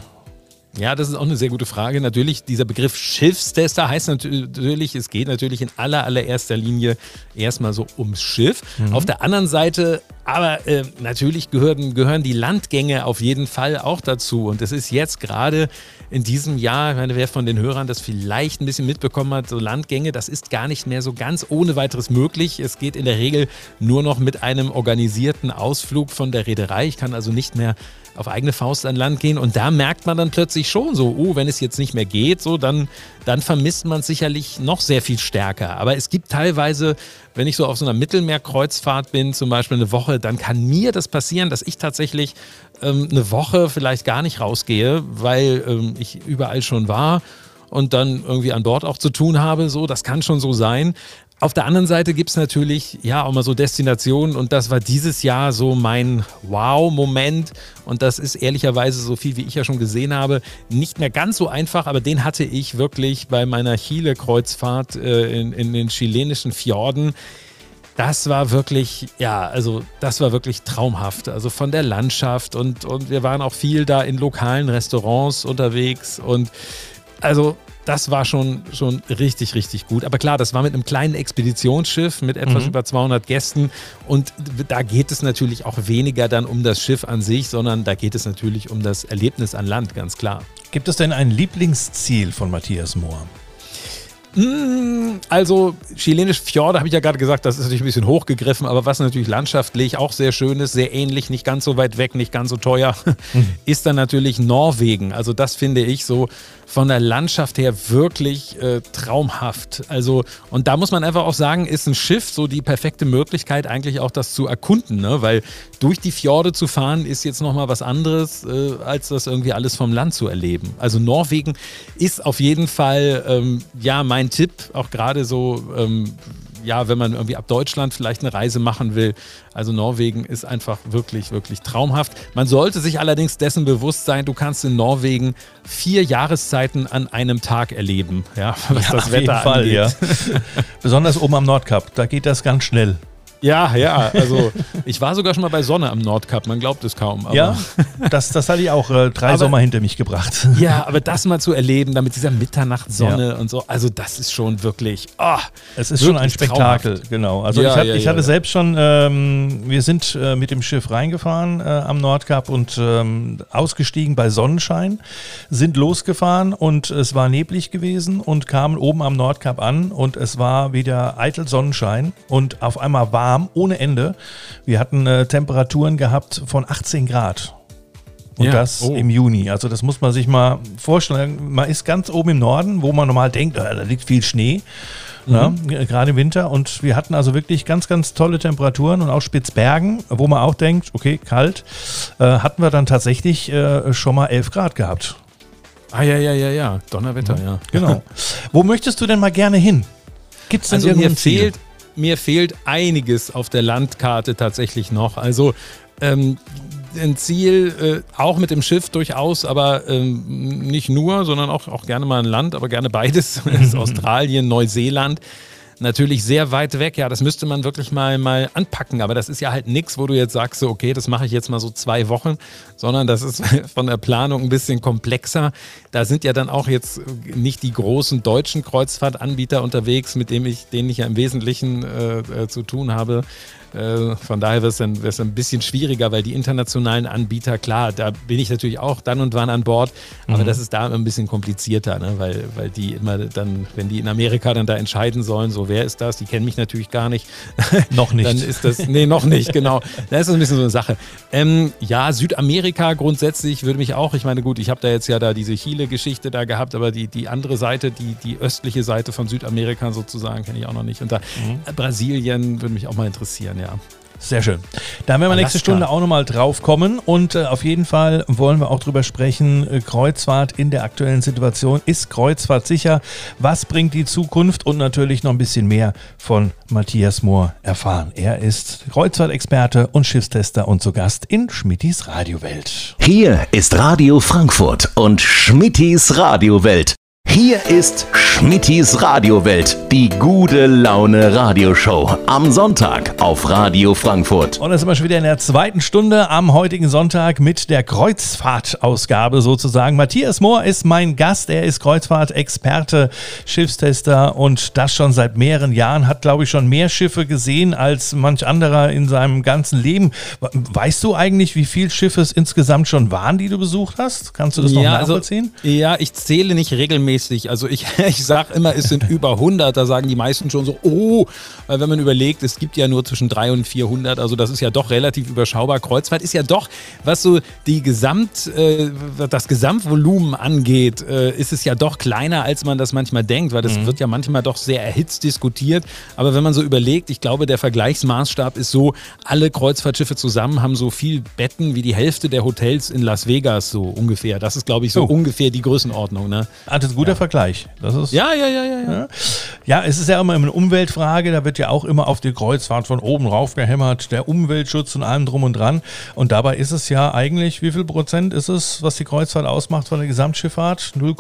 Ja, das ist auch eine sehr gute Frage. Natürlich, dieser Begriff Schiffstester heißt natürlich, es geht natürlich in aller, allererster Linie erstmal so ums Schiff. Mhm. Auf der anderen Seite, aber äh, natürlich gehören, gehören die Landgänge auf jeden Fall auch dazu. Und es ist jetzt gerade in diesem Jahr, ich meine, wer von den Hörern das vielleicht ein bisschen mitbekommen hat, so Landgänge, das ist gar nicht mehr so ganz ohne weiteres möglich. Es geht in der Regel nur noch mit einem organisierten Ausflug von der Reederei. Ich kann also nicht mehr auf eigene Faust an Land gehen. Und da merkt man dann plötzlich schon so, oh, wenn es jetzt nicht mehr geht, so, dann, dann vermisst man es sicherlich noch sehr viel stärker. Aber es gibt teilweise, wenn ich so auf so einer Mittelmeerkreuzfahrt bin, zum Beispiel eine Woche, dann kann mir das passieren, dass ich tatsächlich ähm, eine Woche vielleicht gar nicht rausgehe, weil ähm, ich überall schon war und dann irgendwie an Bord auch zu tun habe. So, das kann schon so sein. Auf der anderen Seite gibt es natürlich ja auch mal so Destinationen und das war dieses Jahr so mein Wow-Moment und das ist ehrlicherweise so viel, wie ich ja schon gesehen habe, nicht mehr ganz so einfach, aber den hatte ich wirklich bei meiner Chile-Kreuzfahrt äh, in, in den chilenischen Fjorden. Das war wirklich, ja, also das war wirklich traumhaft. Also von der Landschaft und, und wir waren auch viel da in lokalen Restaurants unterwegs und also das war schon, schon richtig, richtig gut. Aber klar, das war mit einem kleinen Expeditionsschiff mit etwas mhm. über 200 Gästen. Und da geht es natürlich auch weniger dann um das Schiff an sich, sondern da geht es natürlich um das Erlebnis an Land, ganz klar. Gibt es denn ein Lieblingsziel von Matthias Mohr? Hm, also chilenische Fjorde, habe ich ja gerade gesagt, das ist natürlich ein bisschen hochgegriffen, aber was natürlich landschaftlich auch sehr schön ist, sehr ähnlich, nicht ganz so weit weg, nicht ganz so teuer, mhm. [laughs] ist dann natürlich Norwegen. Also das finde ich so von der Landschaft her wirklich äh, traumhaft. Also, und da muss man einfach auch sagen, ist ein Schiff so die perfekte Möglichkeit, eigentlich auch das zu erkunden, ne? weil durch die Fjorde zu fahren ist jetzt nochmal was anderes, äh, als das irgendwie alles vom Land zu erleben. Also Norwegen ist auf jeden Fall, ähm, ja, mein Tipp, auch gerade so, ähm, ja, wenn man irgendwie ab Deutschland vielleicht eine Reise machen will. Also Norwegen ist einfach wirklich, wirklich traumhaft. Man sollte sich allerdings dessen bewusst sein, du kannst in Norwegen vier Jahreszeiten an einem Tag erleben, ja, [laughs] was ja, das Wetter Fall, angeht. Ja. [laughs] Besonders oben am Nordkap, da geht das ganz schnell. Ja, ja, also [laughs] ich war sogar schon mal bei Sonne am Nordkap, man glaubt es kaum. ja, das, das hatte ich auch äh, drei aber, Sommer hinter mich gebracht. [laughs] Ja, aber das mal zu erleben, damit dieser Mitternachtssonne ja. und so, also das ist schon wirklich, oh, Es ist schon ein Spektakel, traumhaft. genau. Also ja, ich, hat, ja, ich hatte selbst schon, ähm, wir sind äh, mit dem Schiff reingefahren äh, am Nordkap und ähm, ausgestiegen bei Sonnenschein, sind losgefahren und es war neblig gewesen und kamen oben am Nordkap an und es war wieder eitel Sonnenschein und auf einmal war warm ohne Ende. Wir hatten äh, Temperaturen gehabt von 18 Grad. Und ja, das oh. im Juni. Also das muss man sich mal vorstellen. Man ist ganz oben im Norden, wo man normal denkt, äh, da liegt viel Schnee. Ne, mhm. Ja, gerade im Winter. Und wir hatten also wirklich ganz, ganz tolle Temperaturen und auch Spitzbergen, wo man auch denkt, okay, kalt, äh, hatten wir dann tatsächlich äh, schon mal 11 Grad gehabt. Ah ja, ja, ja, ja. Donnerwetter, ja. ja. Genau. [laughs] wo möchtest du denn mal gerne hin? Gibt es denn also mir fehlt, mir fehlt einiges auf der Landkarte tatsächlich noch. Also ähm, ein Ziel, äh, auch mit dem Schiff durchaus, aber ähm, nicht nur, sondern auch, auch gerne mal ein Land, aber gerne beides. [laughs] Australien, Neuseeland. Natürlich sehr weit weg. Ja, das müsste man wirklich mal, mal anpacken. Aber das ist ja halt nichts, wo du jetzt sagst, so, okay, das mache ich jetzt mal so zwei Wochen, sondern das ist [laughs] von der Planung ein bisschen komplexer. Da sind ja dann auch jetzt nicht die großen deutschen Kreuzfahrtanbieter unterwegs, mit denen ich, denen ich ja im Wesentlichen äh, äh, zu tun habe. Äh, von daher wird es dann, ein bisschen schwieriger, weil die internationalen Anbieter, klar, da bin ich natürlich auch dann und wann an Bord, aber mhm. das ist da ein bisschen komplizierter, ne? weil, weil die immer dann, wenn die in Amerika dann da entscheiden sollen, so wer ist das, die kennen mich natürlich gar nicht. [laughs] Noch nicht. dann ist das, nee, noch nicht, genau. Das ist ein bisschen so eine Sache. Ähm, ja, Südamerika grundsätzlich würde mich auch, ich meine, gut, ich habe da jetzt ja da diese Chile-Geschichte da gehabt, aber die, die andere Seite, die, die östliche Seite von Südamerika sozusagen, kenne ich auch noch nicht. Und da mhm. Brasilien würde mich auch mal interessieren ja. Sehr schön. Da werden wir Alaska. nächste Stunde auch nochmal drauf kommen und äh, auf jeden Fall wollen wir auch drüber sprechen, äh, Kreuzfahrt in der aktuellen Situation. Ist Kreuzfahrt sicher? Was bringt die Zukunft? Und natürlich noch ein bisschen mehr von Matthias Mohr erfahren. Er ist Kreuzfahrtexperte und Schiffstester und zu Gast in Schmittis Radiowelt. Hier ist Radio Frankfurt und Schmittis Radiowelt. Hier ist Schmittis Radiowelt, die gute Laune Radioshow. Am Sonntag auf Radio Frankfurt. Und da sind wir schon wieder in der zweiten Stunde am heutigen Sonntag mit der Kreuzfahrtausgabe sozusagen. Matthias Mohr ist mein Gast. Er ist Kreuzfahrtexperte, Schiffstester und das schon seit mehreren Jahren. Hat, glaube ich, schon mehr Schiffe gesehen als manch anderer in seinem ganzen Leben. Weißt du eigentlich, wie viele Schiffe es insgesamt schon waren, die du besucht hast? Kannst du das noch ja, also, nachvollziehen? Also, ja, ich zähle nicht regelmäßig regelmäßig. Also ich, [laughs] ich sage immer, es sind über 100. Da sagen die meisten schon so, oh, weil wenn man überlegt, es gibt ja nur zwischen 300 und 400. Also das ist ja doch relativ überschaubar. Kreuzfahrt ist ja doch, was so die Gesamt, äh, das Gesamtvolumen angeht, äh, ist es ja doch kleiner, als man das manchmal denkt, weil das mhm. wird ja manchmal doch sehr erhitzt diskutiert. Aber wenn man so überlegt, ich glaube, der Vergleichsmaßstab ist so, alle Kreuzfahrtschiffe zusammen haben so viel Betten wie die Hälfte der Hotels in Las Vegas, so ungefähr. Das ist, glaube ich, so oh. ungefähr die Größenordnung. Ne? Also guter ja. Vergleich. Das ist, ja, ja, ja, ja, ja. Ja, es ist ja immer eine Umweltfrage. Da wird ja auch immer auf die Kreuzfahrt von oben rauf gehämmert. Der Umweltschutz und allem drum und dran. Und dabei ist es ja eigentlich, wie viel Prozent ist es, was die Kreuzfahrt ausmacht von der Gesamtschifffahrt? 0,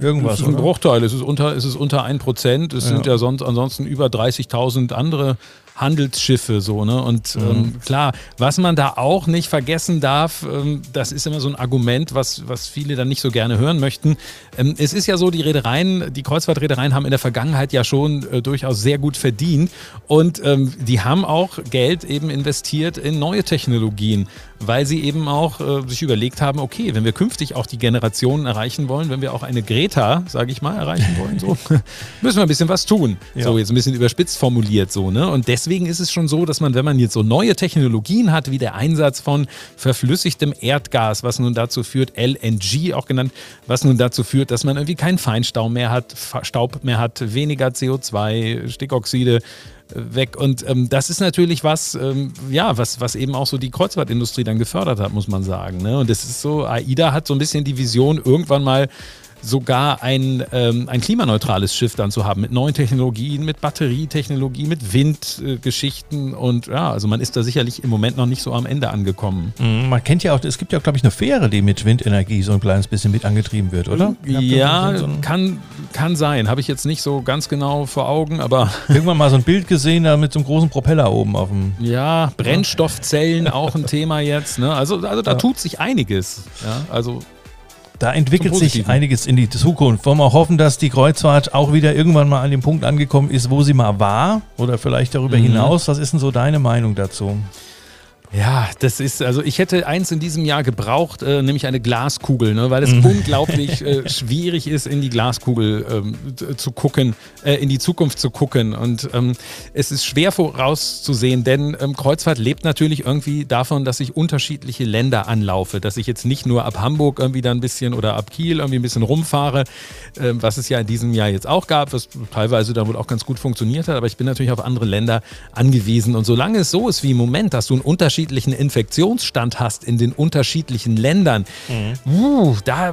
irgendwas. Es ist ein Bruchteil. Es ist unter, es ist unter 1 Prozent. Es ja. sind ja sonst ansonsten über 30.000 andere Handelsschiffe so, ne? Und mhm. ähm, klar, was man da auch nicht vergessen darf, ähm, das ist immer so ein Argument, was, was viele dann nicht so gerne hören möchten. Ähm, es ist ja so, die Reedereien, die Kreuzfahrtreedereien haben in der Vergangenheit ja schon äh, durchaus sehr gut verdient und ähm, die haben auch Geld eben investiert in neue Technologien weil sie eben auch äh, sich überlegt haben, okay, wenn wir künftig auch die Generationen erreichen wollen, wenn wir auch eine Greta, sage ich mal, erreichen wollen, so, [laughs] müssen wir ein bisschen was tun. Ja. So, jetzt ein bisschen überspitzt formuliert so, ne? Und deswegen ist es schon so, dass man, wenn man jetzt so neue Technologien hat, wie der Einsatz von verflüssigtem Erdgas, was nun dazu führt, LNG auch genannt, was nun dazu führt, dass man irgendwie keinen Feinstaub mehr hat, Staub mehr hat, weniger CO2, Stickoxide, weg. Und ähm, das ist natürlich was, ähm, ja, was, was eben auch so die Kreuzfahrtindustrie dann gefördert hat, muss man sagen. Ne? Und das ist so, AIDA hat so ein bisschen die Vision, irgendwann mal sogar ein, ähm, ein klimaneutrales Schiff dann zu haben mit neuen Technologien, mit Batterietechnologie, mit Windgeschichten äh, und ja, also man ist da sicherlich im Moment noch nicht so am Ende angekommen. Mhm, man kennt ja auch, es gibt ja, glaube ich, eine Fähre, die mit Windenergie so ein kleines bisschen mit angetrieben wird, oder? Ja, so kann, kann sein. Habe ich jetzt nicht so ganz genau vor Augen, aber. [laughs] Irgendwann mal so ein Bild gesehen, da mit so einem großen Propeller oben auf dem. Ja, Brennstoffzellen auch ein Thema jetzt. Ne? Also, also da ja. tut sich einiges. Ja, also da entwickelt sich einiges in die Zukunft. Wollen wir auch hoffen, dass die Kreuzfahrt auch wieder irgendwann mal an dem Punkt angekommen ist, wo sie mal war oder vielleicht darüber mhm. hinaus. Was ist denn so deine Meinung dazu? Ja, das ist, also ich hätte eins in diesem Jahr gebraucht, äh, nämlich eine Glaskugel, ne, weil es mhm. unglaublich [laughs] äh, schwierig ist, in die Glaskugel ähm, zu gucken, äh, in die Zukunft zu gucken. Und ähm, es ist schwer vorauszusehen, denn ähm, Kreuzfahrt lebt natürlich irgendwie davon, dass ich unterschiedliche Länder anlaufe, dass ich jetzt nicht nur ab Hamburg irgendwie da ein bisschen oder ab Kiel irgendwie ein bisschen rumfahre, ähm, was es ja in diesem Jahr jetzt auch gab, was teilweise dann wohl auch ganz gut funktioniert hat, aber ich bin natürlich auf andere Länder angewiesen. Und solange es so ist wie im Moment, dass du einen Unterschied unterschiedlichen Infektionsstand hast in den unterschiedlichen Ländern, mhm. uh, da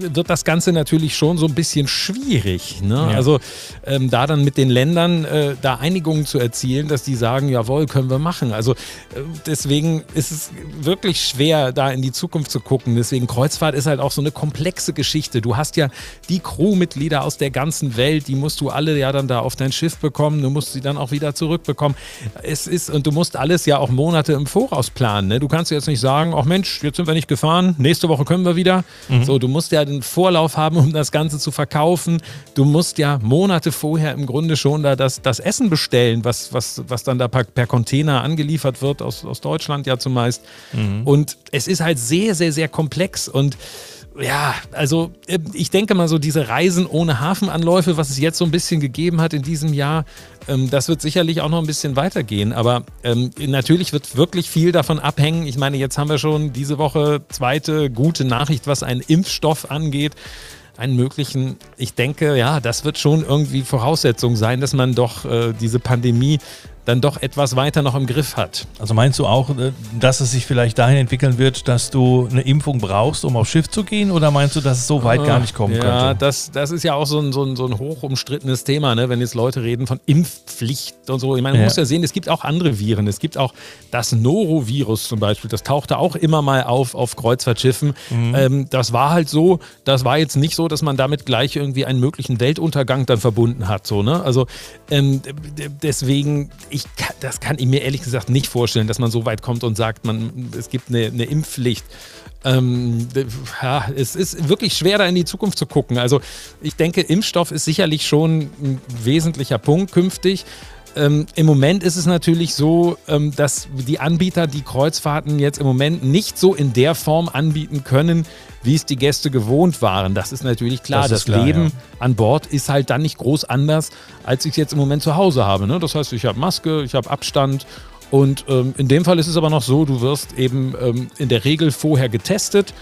wird das Ganze natürlich schon so ein bisschen schwierig. Ne? Ja. Also ähm, da dann mit den Ländern äh, da Einigungen zu erzielen, dass die sagen, jawohl, können wir machen. Also äh, deswegen ist es wirklich schwer, da in die Zukunft zu gucken. Deswegen Kreuzfahrt ist halt auch so eine komplexe Geschichte. Du hast ja die Crewmitglieder aus der ganzen Welt, die musst du alle ja dann da auf dein Schiff bekommen, du musst sie dann auch wieder zurückbekommen. Es ist, und du musst alles ja auch Monate im Voraus planen. Ne? Du kannst jetzt nicht sagen, ach Mensch, jetzt sind wir nicht gefahren, nächste Woche können wir wieder. Mhm. So, du musst ja den Vorlauf haben, um das Ganze zu verkaufen. Du musst ja Monate vorher im Grunde schon da das, das Essen bestellen, was, was, was dann da per, per Container angeliefert wird, aus, aus Deutschland ja zumeist. Mhm. Und es ist halt sehr, sehr, sehr komplex und ja, also äh, ich denke mal so diese Reisen ohne Hafenanläufe, was es jetzt so ein bisschen gegeben hat in diesem Jahr, ähm, das wird sicherlich auch noch ein bisschen weitergehen. Aber ähm, natürlich wird wirklich viel davon abhängen. Ich meine, jetzt haben wir schon diese Woche zweite gute Nachricht, was einen Impfstoff angeht einen möglichen, ich denke, ja, das wird schon irgendwie Voraussetzung sein, dass man doch äh, diese Pandemie dann doch etwas weiter noch im Griff hat. Also meinst du auch, äh, dass es sich vielleicht dahin entwickeln wird, dass du eine Impfung brauchst, um aufs Schiff zu gehen? Oder meinst du, dass es so weit ah, gar nicht kommen ja, könnte? Ja, das, das ist ja auch so ein, so, ein, so ein hoch umstrittenes Thema, ne? wenn jetzt Leute reden von Impfpflicht und so. Ich meine, man ja. muss ja sehen, es gibt auch andere Viren. Es gibt auch das Norovirus zum Beispiel. Das tauchte auch immer mal auf auf Kreuzfahrtschiffen. Mhm. Ähm, das war halt so, das war jetzt nicht so, dass man damit gleich irgendwie einen möglichen Weltuntergang dann verbunden hat. So, ne? Also ähm, deswegen ich, das kann ich mir ehrlich gesagt nicht vorstellen, dass man so weit kommt und sagt, man, es gibt eine, eine Impfpflicht. Ähm, ja, es ist wirklich schwer, da in die Zukunft zu gucken. Also ich denke, Impfstoff ist sicherlich schon ein wesentlicher Punkt künftig. Ähm, Im Moment ist es natürlich so, ähm, dass die Anbieter die Kreuzfahrten jetzt im Moment nicht so in der Form anbieten können, wie es die Gäste gewohnt waren. Das ist natürlich klar. Das, das klar, Leben ja. an Bord ist halt dann nicht groß anders, als ich es jetzt im Moment zu Hause habe. Ne? Das heißt, ich habe Maske, ich habe Abstand. Und ähm, in dem Fall ist es aber noch so, du wirst eben ähm, in der Regel vorher getestet.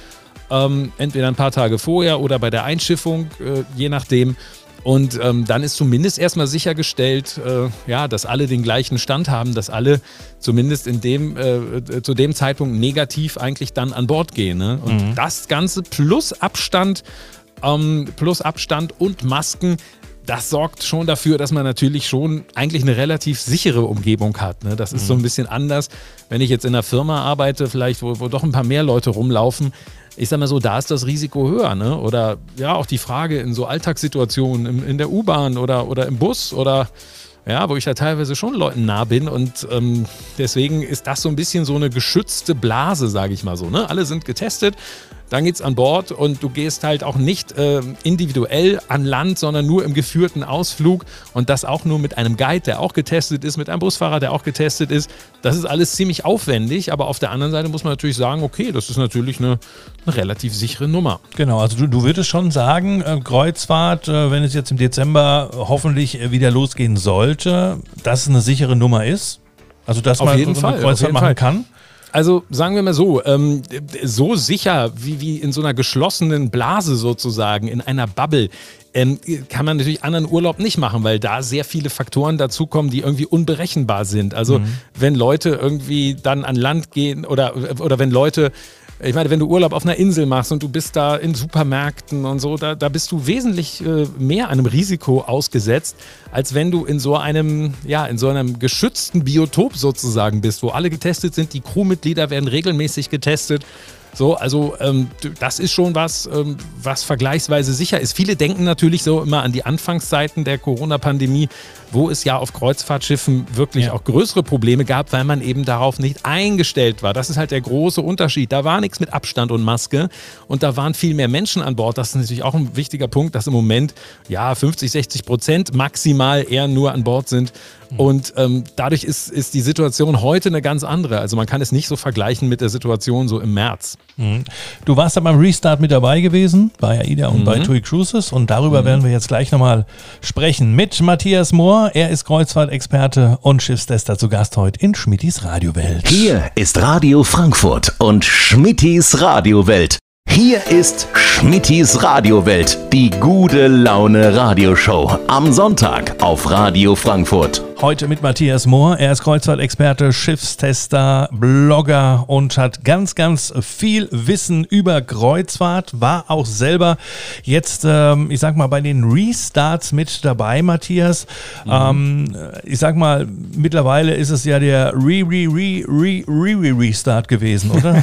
Ähm, entweder ein paar Tage vorher oder bei der Einschiffung, äh, je nachdem. Und ähm, dann ist zumindest erstmal sichergestellt, äh, ja, dass alle den gleichen Stand haben, dass alle zumindest in dem, äh, äh, zu dem Zeitpunkt negativ eigentlich dann an Bord gehen. Ne? Und mhm. das Ganze plus Abstand, ähm, plus Abstand und Masken, das sorgt schon dafür, dass man natürlich schon eigentlich eine relativ sichere Umgebung hat. Ne? Das ist mhm. so ein bisschen anders, wenn ich jetzt in einer Firma arbeite, vielleicht, wo, wo doch ein paar mehr Leute rumlaufen ich sag mal so, da ist das Risiko höher, ne? Oder ja, auch die Frage in so Alltagssituationen in, in der U-Bahn oder, oder im Bus oder ja, wo ich ja teilweise schon Leuten nah bin und ähm, deswegen ist das so ein bisschen so eine geschützte Blase, sage ich mal so. Ne? Alle sind getestet dann geht's an Bord und du gehst halt auch nicht äh, individuell an Land, sondern nur im geführten Ausflug und das auch nur mit einem Guide, der auch getestet ist, mit einem Busfahrer, der auch getestet ist. Das ist alles ziemlich aufwendig, aber auf der anderen Seite muss man natürlich sagen, okay, das ist natürlich eine, eine relativ sichere Nummer. Genau, also du, du würdest schon sagen, äh, Kreuzfahrt, äh, wenn es jetzt im Dezember hoffentlich äh, wieder losgehen sollte, dass es eine sichere Nummer ist? Also dass auf man jeden so eine Fall, Kreuzfahrt machen Fall. kann? Also sagen wir mal so, ähm, so sicher wie, wie in so einer geschlossenen Blase sozusagen, in einer Bubble, ähm, kann man natürlich anderen Urlaub nicht machen, weil da sehr viele Faktoren dazukommen, die irgendwie unberechenbar sind. Also mhm. wenn Leute irgendwie dann an Land gehen oder, oder wenn Leute ich meine, wenn du Urlaub auf einer Insel machst und du bist da in Supermärkten und so, da, da bist du wesentlich äh, mehr einem Risiko ausgesetzt, als wenn du in so einem, ja, in so einem geschützten Biotop sozusagen bist, wo alle getestet sind, die Crewmitglieder werden regelmäßig getestet. So, also ähm, das ist schon was, ähm, was vergleichsweise sicher ist. Viele denken natürlich so immer an die Anfangszeiten der Corona-Pandemie, wo es ja auf Kreuzfahrtschiffen wirklich ja. auch größere Probleme gab, weil man eben darauf nicht eingestellt war. Das ist halt der große Unterschied. Da war nichts mit Abstand und Maske und da waren viel mehr Menschen an Bord. Das ist natürlich auch ein wichtiger Punkt, dass im Moment ja 50, 60 Prozent maximal eher nur an Bord sind. Und ähm, dadurch ist, ist die Situation heute eine ganz andere. Also man kann es nicht so vergleichen mit der Situation so im März. Mhm. Du warst da beim Restart mit dabei gewesen, bei AIDA und mhm. bei TUI Cruises und darüber mhm. werden wir jetzt gleich nochmal sprechen mit Matthias Mohr. Er ist Kreuzfahrtexperte und Schiffstester zu Gast heute in Schmittis Radiowelt. Hier ist Radio Frankfurt und Schmittis Radiowelt. Hier ist Schmittis Radiowelt, die gute Laune Radioshow am Sonntag auf Radio Frankfurt. Heute mit Matthias Mohr. Er ist Kreuzfahrtexperte, Schiffstester, Blogger und hat ganz, ganz viel Wissen über Kreuzfahrt. War auch selber jetzt, ähm, ich sag mal, bei den Restarts mit dabei, Matthias. Mhm. Ähm, ich sag mal, mittlerweile ist es ja der Re-Re-Re-Re-Re-Restart gewesen, oder?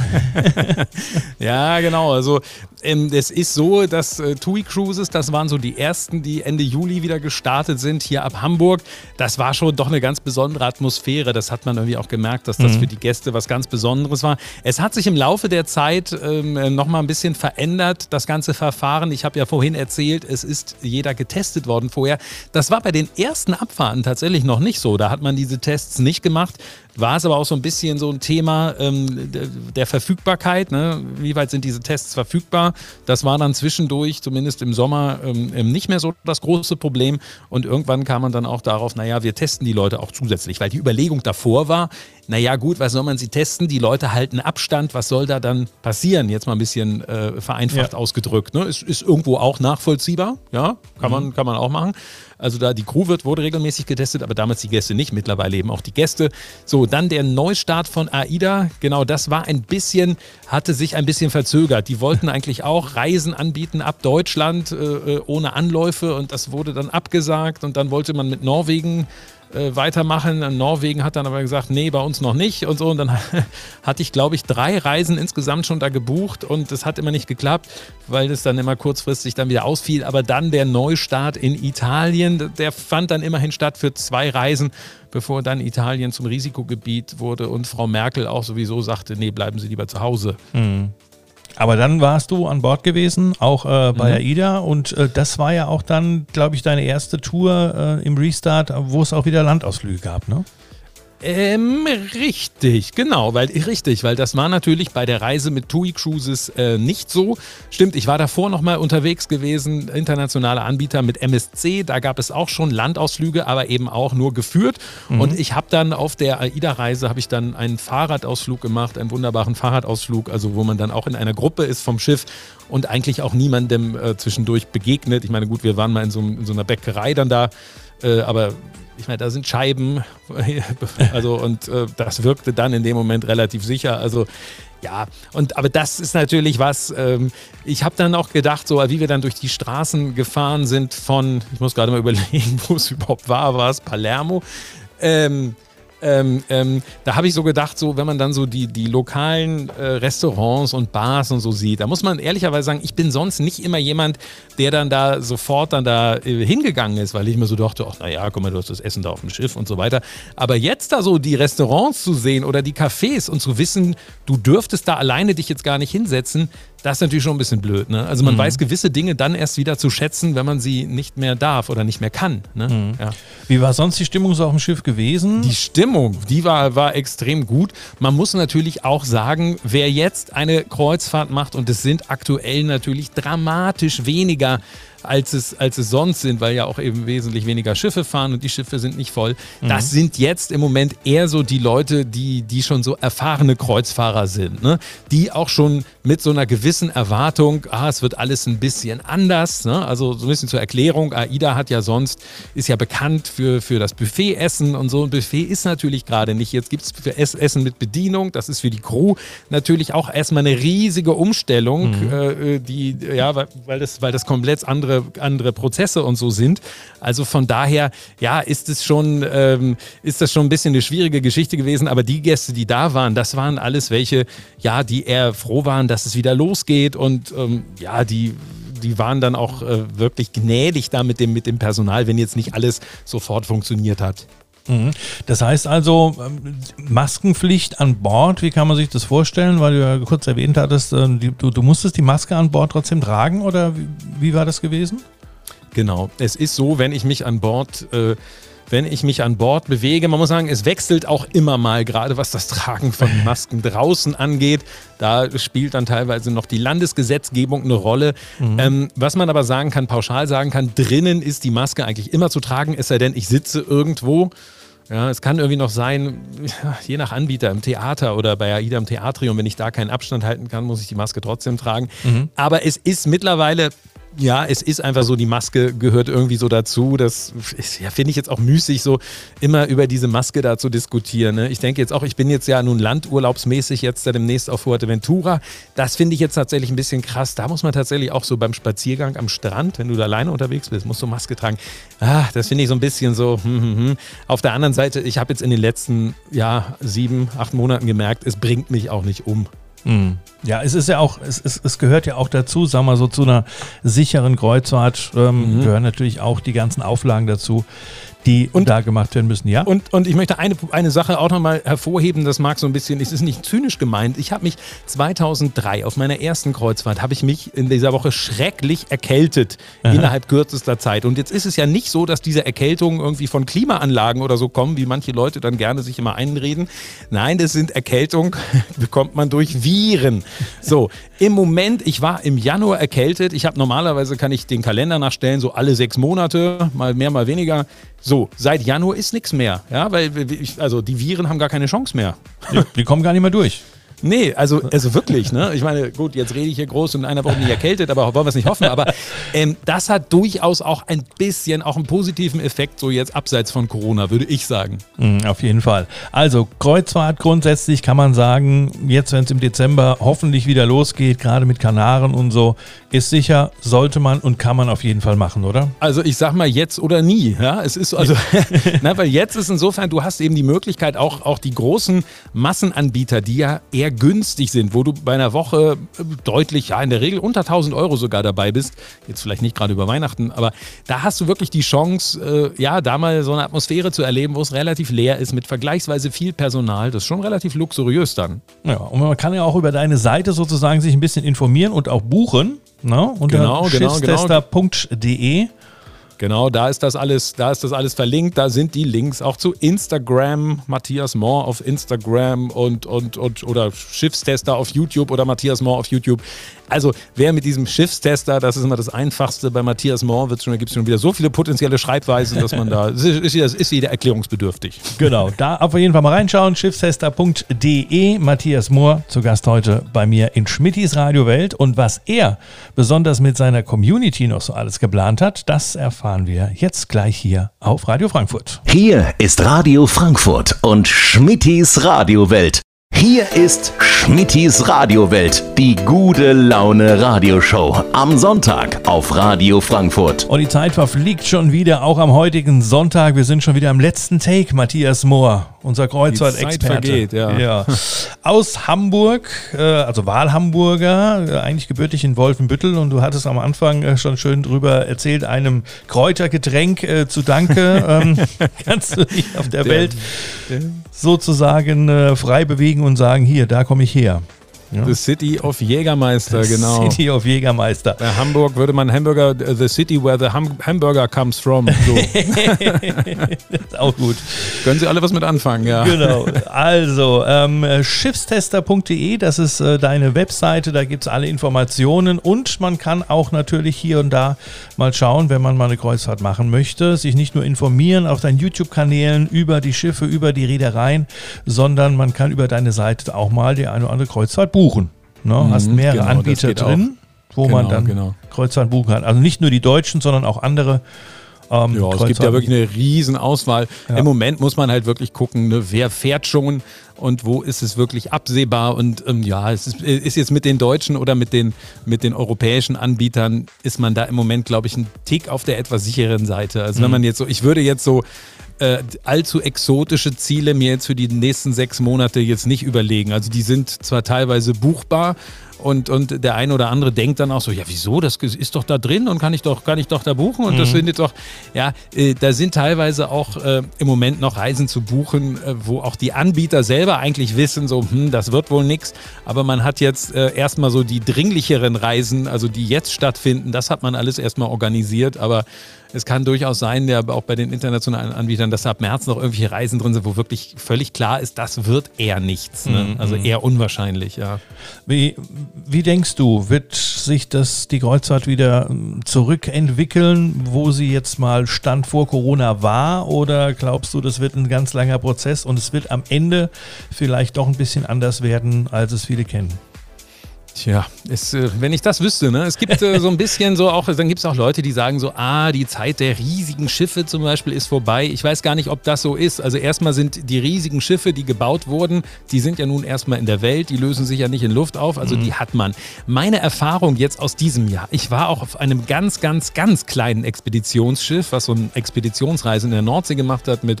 [laughs] ja, genau. Also ähm, es ist so, dass äh, TUI Cruises, das waren so die ersten, die Ende Juli wieder gestartet sind, hier ab Hamburg. Das war schon doch eine ganz besondere Atmosphäre. Das hat man irgendwie auch gemerkt, dass das mhm. für die Gäste was ganz Besonderes war. Es hat sich im Laufe der Zeit ähm, nochmal ein bisschen verändert, das ganze Verfahren. Ich habe ja vorhin erzählt, es ist jeder getestet worden vorher. Das war bei den ersten Abfahrten tatsächlich noch nicht so. Da hat man diese Tests nicht gemacht war es aber auch so ein bisschen so ein Thema ähm, der Verfügbarkeit. Ne? Wie weit sind diese Tests verfügbar? Das war dann zwischendurch, zumindest im Sommer, ähm, ähm, nicht mehr so das große Problem. Und irgendwann kam man dann auch darauf, naja, wir testen die Leute auch zusätzlich, weil die Überlegung davor war, naja gut, was soll man sie testen? Die Leute halten Abstand, was soll da dann passieren? Jetzt mal ein bisschen äh, vereinfacht ja. ausgedrückt. Ne? Ist, ist irgendwo auch nachvollziehbar, ja, kann, mhm. man, kann man auch machen. Also da die Crew wird, wurde regelmäßig getestet, aber damals die Gäste nicht, mittlerweile eben auch die Gäste. So, dann der Neustart von AIDA, genau das war ein bisschen, hatte sich ein bisschen verzögert. Die wollten [laughs] eigentlich auch Reisen anbieten ab Deutschland äh, äh ohne Anläufe und das wurde dann abgesagt und dann wollte man mit Norwegen äh, weitermachen. Norwegen hat dann aber gesagt, nee, bei uns noch nicht und so. Und dann [laughs] hatte ich, glaube ich, drei Reisen insgesamt schon da gebucht und das hat immer nicht geklappt, weil das dann immer kurzfristig dann wieder ausfiel. Aber dann der Neustart in Italien, der fand dann immerhin statt für zwei Reisen, bevor dann Italien zum Risikogebiet wurde und Frau Merkel auch sowieso sagte, nee, bleiben Sie lieber zu Hause. Mhm. Aber dann warst du an Bord gewesen, auch äh, bei mhm. AIDA. Und äh, das war ja auch dann, glaube ich, deine erste Tour äh, im Restart, wo es auch wieder Landausflüge gab, ne? Ähm, richtig, genau, weil richtig, weil das war natürlich bei der Reise mit TUI Cruises äh, nicht so. Stimmt, ich war davor nochmal unterwegs gewesen, internationale Anbieter mit MSC, da gab es auch schon Landausflüge, aber eben auch nur geführt. Mhm. Und ich habe dann auf der AIDA-Reise habe ich dann einen Fahrradausflug gemacht, einen wunderbaren Fahrradausflug, also wo man dann auch in einer Gruppe ist vom Schiff und eigentlich auch niemandem äh, zwischendurch begegnet. Ich meine, gut, wir waren mal in so, in so einer Bäckerei dann da, äh, aber ich meine, da sind Scheiben, [laughs] also und äh, das wirkte dann in dem Moment relativ sicher. Also ja, und aber das ist natürlich was. Ähm, ich habe dann auch gedacht, so wie wir dann durch die Straßen gefahren sind von, ich muss gerade mal [laughs] überlegen, wo es überhaupt war, war es Palermo. Ähm, ähm, ähm, da habe ich so gedacht, so wenn man dann so die, die lokalen äh, Restaurants und Bars und so sieht, da muss man ehrlicherweise sagen, ich bin sonst nicht immer jemand, der dann da sofort dann da äh, hingegangen ist, weil ich mir so dachte, ach naja, guck mal, du hast das Essen da auf dem Schiff und so weiter. Aber jetzt da so die Restaurants zu sehen oder die Cafés und zu wissen, du dürftest da alleine dich jetzt gar nicht hinsetzen, das ist natürlich schon ein bisschen blöd. Ne? Also man mhm. weiß gewisse Dinge dann erst wieder zu schätzen, wenn man sie nicht mehr darf oder nicht mehr kann. Ne? Mhm. Ja. Wie war sonst die Stimmung so auf dem Schiff gewesen? Die Stimmung, die war, war extrem gut. Man muss natürlich auch sagen, wer jetzt eine Kreuzfahrt macht, und es sind aktuell natürlich dramatisch weniger als es, als es sonst sind, weil ja auch eben wesentlich weniger Schiffe fahren und die Schiffe sind nicht voll. Mhm. Das sind jetzt im Moment eher so die Leute, die, die schon so erfahrene Kreuzfahrer sind, ne? die auch schon mit so einer gewissen Erwartung, ah, es wird alles ein bisschen anders. Ne? Also so ein bisschen zur Erklärung, AIDA hat ja sonst, ist ja bekannt für, für das Buffet-Essen und so ein Buffet ist natürlich gerade nicht. Jetzt gibt es Essen mit Bedienung, das ist für die Crew natürlich auch erstmal eine riesige Umstellung, mhm. äh, die, ja, weil, weil, das, weil das komplett andere andere, andere Prozesse und so sind. Also von daher, ja, ist es schon, ähm, ist das schon ein bisschen eine schwierige Geschichte gewesen. Aber die Gäste, die da waren, das waren alles welche, ja, die eher froh waren, dass es wieder losgeht und ähm, ja, die die waren dann auch äh, wirklich gnädig da mit dem, mit dem Personal, wenn jetzt nicht alles sofort funktioniert hat. Mhm. Das heißt also, ähm, Maskenpflicht an Bord, wie kann man sich das vorstellen? Weil du ja kurz erwähnt hattest, äh, du, du musstest die Maske an Bord trotzdem tragen oder wie, wie, war das gewesen? Genau, es ist so, wenn ich mich an Bord... Äh, wenn ich mich an Bord bewege. Man muss sagen, es wechselt auch immer mal, gerade was das Tragen von [laughs] Masken draußen angeht. Da spielt dann teilweise noch die Landesgesetzgebung eine Rolle. Mhm. Ähm, was man aber sagen kann, pauschal sagen kann, drinnen ist die Maske eigentlich immer zu tragen, es sei denn, ich sitze irgendwo ja, es kann irgendwie noch sein, je nach Anbieter im Theater oder bei AIDA im Theatrium, wenn ich da keinen Abstand halten kann, muss ich die Maske trotzdem tragen. Mhm. Aber es ist mittlerweile ja, es ist einfach so, die Maske gehört irgendwie so dazu. Das ja, finde ich jetzt auch müßig, so immer über diese Maske da zu diskutieren. Ne? Ich denke jetzt auch, ich bin jetzt ja nun landurlaubsmäßig jetzt da demnächst auf Fuerteventura. Das finde ich jetzt tatsächlich ein bisschen krass. Da muss man tatsächlich auch so beim Spaziergang am Strand, wenn du da alleine unterwegs bist, musst du Maske tragen. Ah, das finde ich so ein bisschen so. Hm, hm, hm. Auf der anderen Seite, ich habe jetzt in den letzten ja, sieben, acht Monaten gemerkt, es bringt mich auch nicht um. Mhm. Ja, es ist ja auch, es, es, es gehört ja auch dazu, sagen wir so, zu einer sicheren Kreuzfahrt ähm, mhm. gehören natürlich auch die ganzen Auflagen dazu die und, da gemacht werden müssen, ja? Und, und ich möchte eine, eine Sache auch nochmal hervorheben, das mag so ein bisschen, es ist nicht zynisch gemeint. Ich habe mich 2003 auf meiner ersten Kreuzfahrt, habe ich mich in dieser Woche schrecklich erkältet Aha. innerhalb kürzester Zeit. Und jetzt ist es ja nicht so, dass diese Erkältungen irgendwie von Klimaanlagen oder so kommen, wie manche Leute dann gerne sich immer einreden. Nein, das sind Erkältungen, [laughs] bekommt man durch Viren. [laughs] So, im Moment, ich war im Januar erkältet. Ich habe normalerweise, kann ich den Kalender nachstellen, so alle sechs Monate, mal mehr, mal weniger. So, seit Januar ist nichts mehr. Ja, weil also die Viren haben gar keine Chance mehr. Die, die kommen gar nicht mehr durch. Nee, also, also wirklich, ne? Ich meine, gut, jetzt rede ich hier groß und in einer Woche nicht erkältet, aber wollen wir es nicht hoffen. Aber ähm, das hat durchaus auch ein bisschen auch einen positiven Effekt, so jetzt abseits von Corona, würde ich sagen. Mhm, auf jeden Fall. Also, Kreuzfahrt grundsätzlich kann man sagen, jetzt, wenn es im Dezember hoffentlich wieder losgeht, gerade mit Kanaren und so, ist sicher, sollte man und kann man auf jeden Fall machen, oder? Also, ich sag mal jetzt oder nie. Ja, es ist also, [laughs] na, weil jetzt ist insofern, du hast eben die Möglichkeit, auch, auch die großen Massenanbieter, die ja eher sehr günstig sind, wo du bei einer Woche äh, deutlich, ja, in der Regel unter 1000 Euro sogar dabei bist. Jetzt vielleicht nicht gerade über Weihnachten, aber da hast du wirklich die Chance, äh, ja, da mal so eine Atmosphäre zu erleben, wo es relativ leer ist, mit vergleichsweise viel Personal. Das ist schon relativ luxuriös dann. Ja, und man kann ja auch über deine Seite sozusagen sich ein bisschen informieren und auch buchen. Ne? Unter genau, genau. Genau. Genau, da ist das alles, da ist das alles verlinkt. Da sind die Links auch zu Instagram, Matthias Mohr auf Instagram und, und, und oder Schiffstester auf YouTube oder Matthias Mohr auf YouTube. Also wer mit diesem Schiffstester, das ist immer das Einfachste, bei Matthias Mohr wird schon, da gibt es schon wieder so viele potenzielle Schreibweisen, dass man da, [laughs] ist, ist, ist wieder erklärungsbedürftig. Genau, da auf jeden Fall mal reinschauen, schiffstester.de, Matthias Mohr zu Gast heute bei mir in Schmittis Radiowelt und was er besonders mit seiner Community noch so alles geplant hat, das erfahren wir jetzt gleich hier auf Radio Frankfurt. Hier ist Radio Frankfurt und Schmittis Radiowelt. Hier ist Schmittis Radiowelt, die gute Laune Radioshow am Sonntag auf Radio Frankfurt. Und die Zeit verfliegt schon wieder, auch am heutigen Sonntag. Wir sind schon wieder am letzten Take, Matthias Mohr, unser Kreuzfahrt-Experte. Ja. ja. Aus Hamburg, äh, also Wahlhamburger, äh, eigentlich gebürtig in Wolfenbüttel. Und du hattest am Anfang äh, schon schön drüber erzählt, einem Kräutergetränk zu Danke. ähm, [laughs] kannst du dich auf der, der Welt der. Sozusagen frei bewegen und sagen, hier, da komme ich her. Ja. The City of Jägermeister, the genau. City of Jägermeister. Bei Hamburg würde man Hamburger, uh, the city where the Ham hamburger comes from. So. [laughs] das ist auch gut. Können Sie alle was mit anfangen, ja. Genau. Also, ähm, schiffstester.de, das ist äh, deine Webseite, da gibt es alle Informationen und man kann auch natürlich hier und da mal schauen, wenn man mal eine Kreuzfahrt machen möchte, sich nicht nur informieren auf deinen YouTube-Kanälen über die Schiffe, über die Reedereien, sondern man kann über deine Seite auch mal die eine oder andere Kreuzfahrt buchen buchen. Ne? Mhm, Hast mehrere genau, Anbieter drin, auch. wo genau, man dann genau. Kreuzfahrt buchen kann. Also nicht nur die Deutschen, sondern auch andere. Ähm, ja, es gibt ja wirklich eine riesen Auswahl. Ja. Im Moment muss man halt wirklich gucken, ne, wer fährt schon und wo ist es wirklich absehbar. Und ähm, ja, es ist, ist, jetzt mit den deutschen oder mit den, mit den europäischen Anbietern, ist man da im Moment, glaube ich, ein Tick auf der etwas sicheren Seite. Also mhm. wenn man jetzt so, ich würde jetzt so äh, allzu exotische Ziele mir jetzt für die nächsten sechs Monate jetzt nicht überlegen. Also die sind zwar teilweise buchbar und, und der eine oder andere denkt dann auch so, ja wieso, das ist doch da drin und kann ich doch, kann ich doch da buchen und mhm. das findet doch, ja, äh, da sind teilweise auch äh, im Moment noch Reisen zu buchen, äh, wo auch die Anbieter selber eigentlich wissen, so, hm, das wird wohl nichts, aber man hat jetzt äh, erstmal so die dringlicheren Reisen, also die jetzt stattfinden, das hat man alles erstmal organisiert, aber es kann durchaus sein, ja, auch bei den internationalen Anbietern, dass ab März noch irgendwelche Reisen drin sind, wo wirklich völlig klar ist, das wird eher nichts. Ne? Mhm. Also eher unwahrscheinlich, ja. Wie, wie denkst du, wird sich das, die Kreuzfahrt wieder ähm, zurückentwickeln, wo sie jetzt mal Stand vor Corona war? Oder glaubst du, das wird ein ganz langer Prozess und es wird am Ende vielleicht doch ein bisschen anders werden, als es viele kennen? Tja, es, äh, wenn ich das wüsste, ne? Es gibt äh, so ein bisschen so auch, dann gibt es auch Leute, die sagen so, ah, die Zeit der riesigen Schiffe zum Beispiel ist vorbei. Ich weiß gar nicht, ob das so ist. Also erstmal sind die riesigen Schiffe, die gebaut wurden, die sind ja nun erstmal in der Welt, die lösen sich ja nicht in Luft auf, also mhm. die hat man. Meine Erfahrung jetzt aus diesem Jahr, ich war auch auf einem ganz, ganz, ganz kleinen Expeditionsschiff, was so eine Expeditionsreise in der Nordsee gemacht hat mit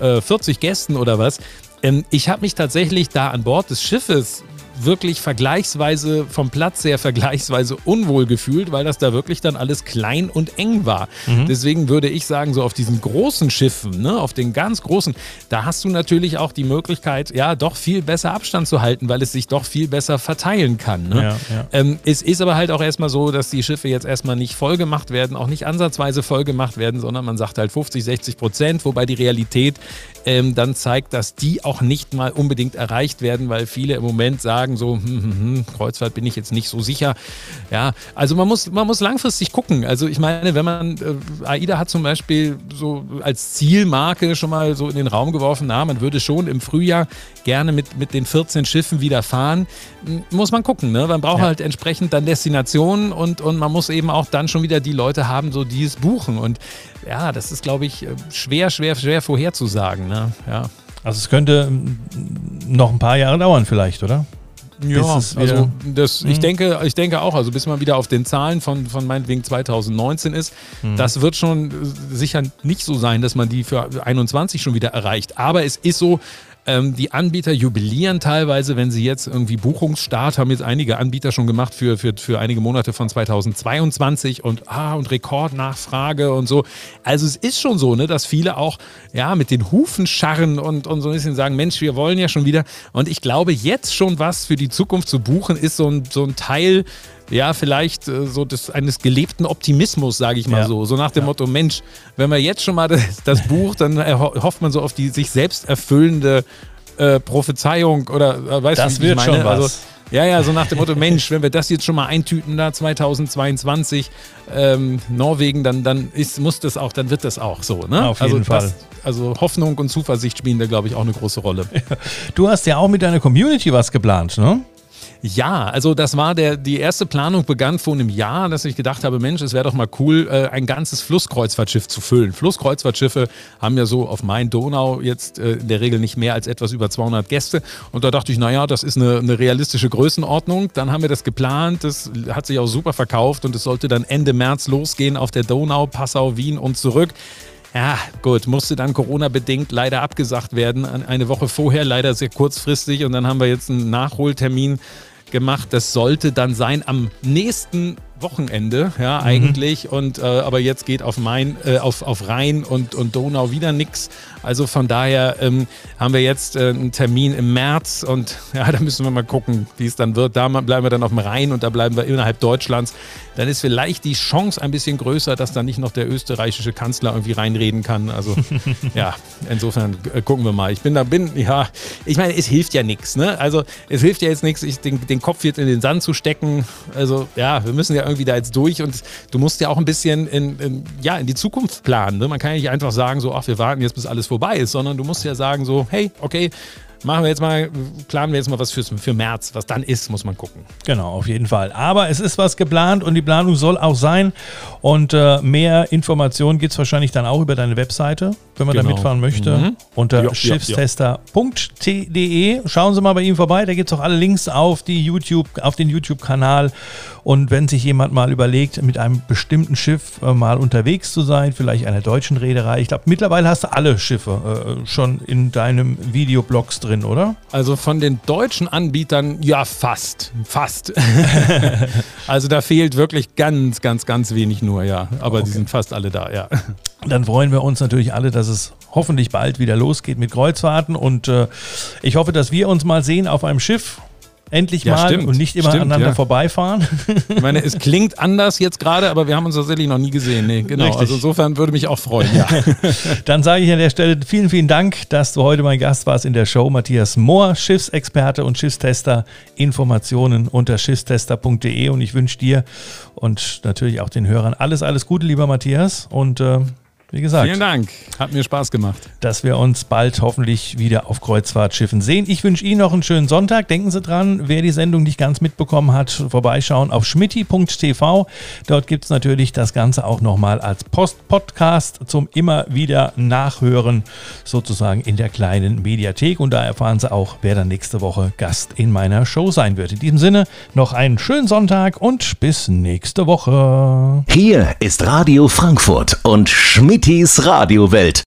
äh, 40 Gästen oder was. Ähm, ich habe mich tatsächlich da an Bord des Schiffes wirklich vergleichsweise vom Platz her vergleichsweise unwohl gefühlt, weil das da wirklich dann alles klein und eng war. Mhm. Deswegen würde ich sagen, so auf diesen großen Schiffen, ne, auf den ganz großen, da hast du natürlich auch die Möglichkeit, ja, doch viel besser Abstand zu halten, weil es sich doch viel besser verteilen kann. Ne? Ja, ja. Ähm, es ist aber halt auch erstmal so, dass die Schiffe jetzt erstmal nicht voll gemacht werden, auch nicht ansatzweise voll gemacht werden, sondern man sagt halt 50, 60 Prozent, wobei die Realität ähm, dann zeigt, dass die auch nicht mal unbedingt erreicht werden, weil viele im Moment sagen so, hm, hm, hm, Kreuzfahrt bin ich jetzt nicht so sicher. Ja, also man muss, man muss langfristig gucken. Also ich meine, wenn man, äh, AIDA hat zum Beispiel so als Zielmarke schon mal so in den Raum geworfen, na, man würde schon im Frühjahr gerne mit, mit den 14 Schiffen wieder fahren. Muss man gucken, ne? Man braucht ja. halt entsprechend dann Destinationen und, und man muss eben auch dann schon wieder die Leute haben, so die es buchen. Und ja, das ist, glaube ich, schwer, schwer, schwer vorherzusagen. Ne? Ja. Also es könnte noch ein paar Jahre dauern vielleicht, oder? Ja, also das, ich, mhm. denke, ich denke auch, also bis man wieder auf den Zahlen von, von meinetwegen 2019 ist, mhm. das wird schon sicher nicht so sein, dass man die für 21 schon wieder erreicht. Aber es ist so, ähm, die Anbieter jubilieren teilweise, wenn sie jetzt irgendwie Buchungsstart haben jetzt einige Anbieter schon gemacht für, für, für einige Monate von 2022 und ah und Rekordnachfrage und so. Also es ist schon so, ne, dass viele auch ja mit den Hufen scharren und, und so ein bisschen sagen, Mensch, wir wollen ja schon wieder. Und ich glaube, jetzt schon was für die Zukunft zu buchen, ist so ein, so ein Teil, ja, vielleicht äh, so des, eines gelebten Optimismus, sage ich mal ja. so. So nach dem ja. Motto, Mensch, wenn man jetzt schon mal das, das [laughs] Buch, dann hofft man so auf die sich selbst erfüllende äh, Prophezeiung oder äh, weißt du, das wird schon was. Also, ja, ja, so nach dem Motto, Mensch, wenn wir das jetzt schon mal eintüten da 2022, ähm, Norwegen, dann, dann ist, muss das auch, dann wird das auch so. Ne? Auf jeden also, Fall. Das, also Hoffnung und Zuversicht spielen da, glaube ich, auch eine große Rolle. [laughs] Du hast ja auch mit deiner Community was geplant, ne? Ja, also das war der, die erste Planung begann vor einem Jahr, dass ich gedacht habe, Mensch, es wäre doch mal cool, äh, ein ganzes Flusskreuzfahrtschiff zu füllen. Flusskreuzfahrtschiffe haben ja so auf Main-Donau jetzt äh, in der Regel nicht mehr als etwas über 200 Gäste. Und da dachte ich, naja, das ist eine, eine realistische Größenordnung. Dann haben wir das geplant, das hat sich auch super verkauft und es sollte dann Ende März losgehen auf der Donau, Passau, Wien und zurück. Ja, gut, musste dann Corona-bedingt leider abgesagt werden. Eine Woche vorher, leider sehr kurzfristig. Und dann haben wir jetzt einen Nachholtermin gemacht. Das sollte dann sein am nächsten Wochenende, ja, mhm. eigentlich. Und äh, aber jetzt geht auf Main, äh, auf, auf Rhein und, und Donau wieder nichts. Also von daher ähm, haben wir jetzt äh, einen Termin im März und [laughs] ja, da müssen wir mal gucken, wie es dann wird. Da bleiben wir dann auf dem Rhein und da bleiben wir innerhalb Deutschlands. Dann ist vielleicht die Chance ein bisschen größer, dass da nicht noch der österreichische Kanzler irgendwie reinreden kann. Also [laughs] ja, insofern äh, gucken wir mal. Ich bin da, bin, ja, ich meine, es hilft ja nichts. Ne? Also es hilft ja jetzt nichts, den, den Kopf jetzt in den Sand zu stecken. Also ja, wir müssen ja irgendwie da jetzt durch und du musst ja auch ein bisschen in, in ja, in die Zukunft planen. Ne? Man kann ja nicht einfach sagen, so, ach, wir warten jetzt, bis alles vorbei ist, sondern du musst ja sagen, so, hey, okay, machen wir jetzt mal, planen wir jetzt mal was für, für März. Was dann ist, muss man gucken. Genau, auf jeden Fall. Aber es ist was geplant und die Planung soll auch sein. Und äh, mehr Informationen gibt es wahrscheinlich dann auch über deine Webseite, wenn man genau. da mitfahren möchte. Mhm. Unter schiffstester.de. Schauen Sie mal bei ihm vorbei. Da gibt es auch alle Links auf, die YouTube, auf den YouTube-Kanal. Und wenn sich jemand mal überlegt, mit einem bestimmten Schiff äh, mal unterwegs zu sein, vielleicht einer deutschen Reederei, ich glaube, mittlerweile hast du alle Schiffe äh, schon in deinem Videoblogs drin, oder? Also von den deutschen Anbietern, ja, fast. Fast. [laughs] [laughs] also da fehlt wirklich ganz, ganz, ganz wenig nur, ja. Aber okay. die sind fast alle da, ja. Dann freuen wir uns natürlich alle, dass es hoffentlich bald wieder losgeht mit Kreuzfahrten. Und äh, ich hoffe, dass wir uns mal sehen auf einem Schiff endlich ja, mal stimmt, und nicht immer stimmt, aneinander ja. vorbeifahren. Ich meine, es klingt anders jetzt gerade, aber wir haben uns tatsächlich noch nie gesehen. Nee, genau. Richtig. Also insofern würde mich auch freuen. Ja. [laughs] Dann sage ich an der Stelle vielen, vielen Dank, dass du heute mein Gast warst in der Show. Matthias Mohr, Schiffsexperte und Schiffstester. Informationen unter schiffstester.de und ich wünsche dir und natürlich auch den Hörern alles, alles Gute, lieber Matthias. Und äh, Wie gesagt. Vielen Dank. Hat mir Spaß gemacht. Dass wir uns bald hoffentlich wieder auf Kreuzfahrtschiffen sehen. Ich wünsche Ihnen noch einen schönen Sonntag. Denken Sie dran, wer die Sendung nicht ganz mitbekommen hat, vorbeischauen auf schmitti.tv. Dort gibt es natürlich das Ganze auch nochmal als Post-Podcast zum immer wieder Nachhören, sozusagen in der kleinen Mediathek. Und da erfahren Sie auch, wer dann nächste Woche Gast in meiner Show sein wird. In diesem Sinne noch einen schönen Sonntag und bis nächste Woche. Hier ist Radio Frankfurt und Schmittis Radiowelt.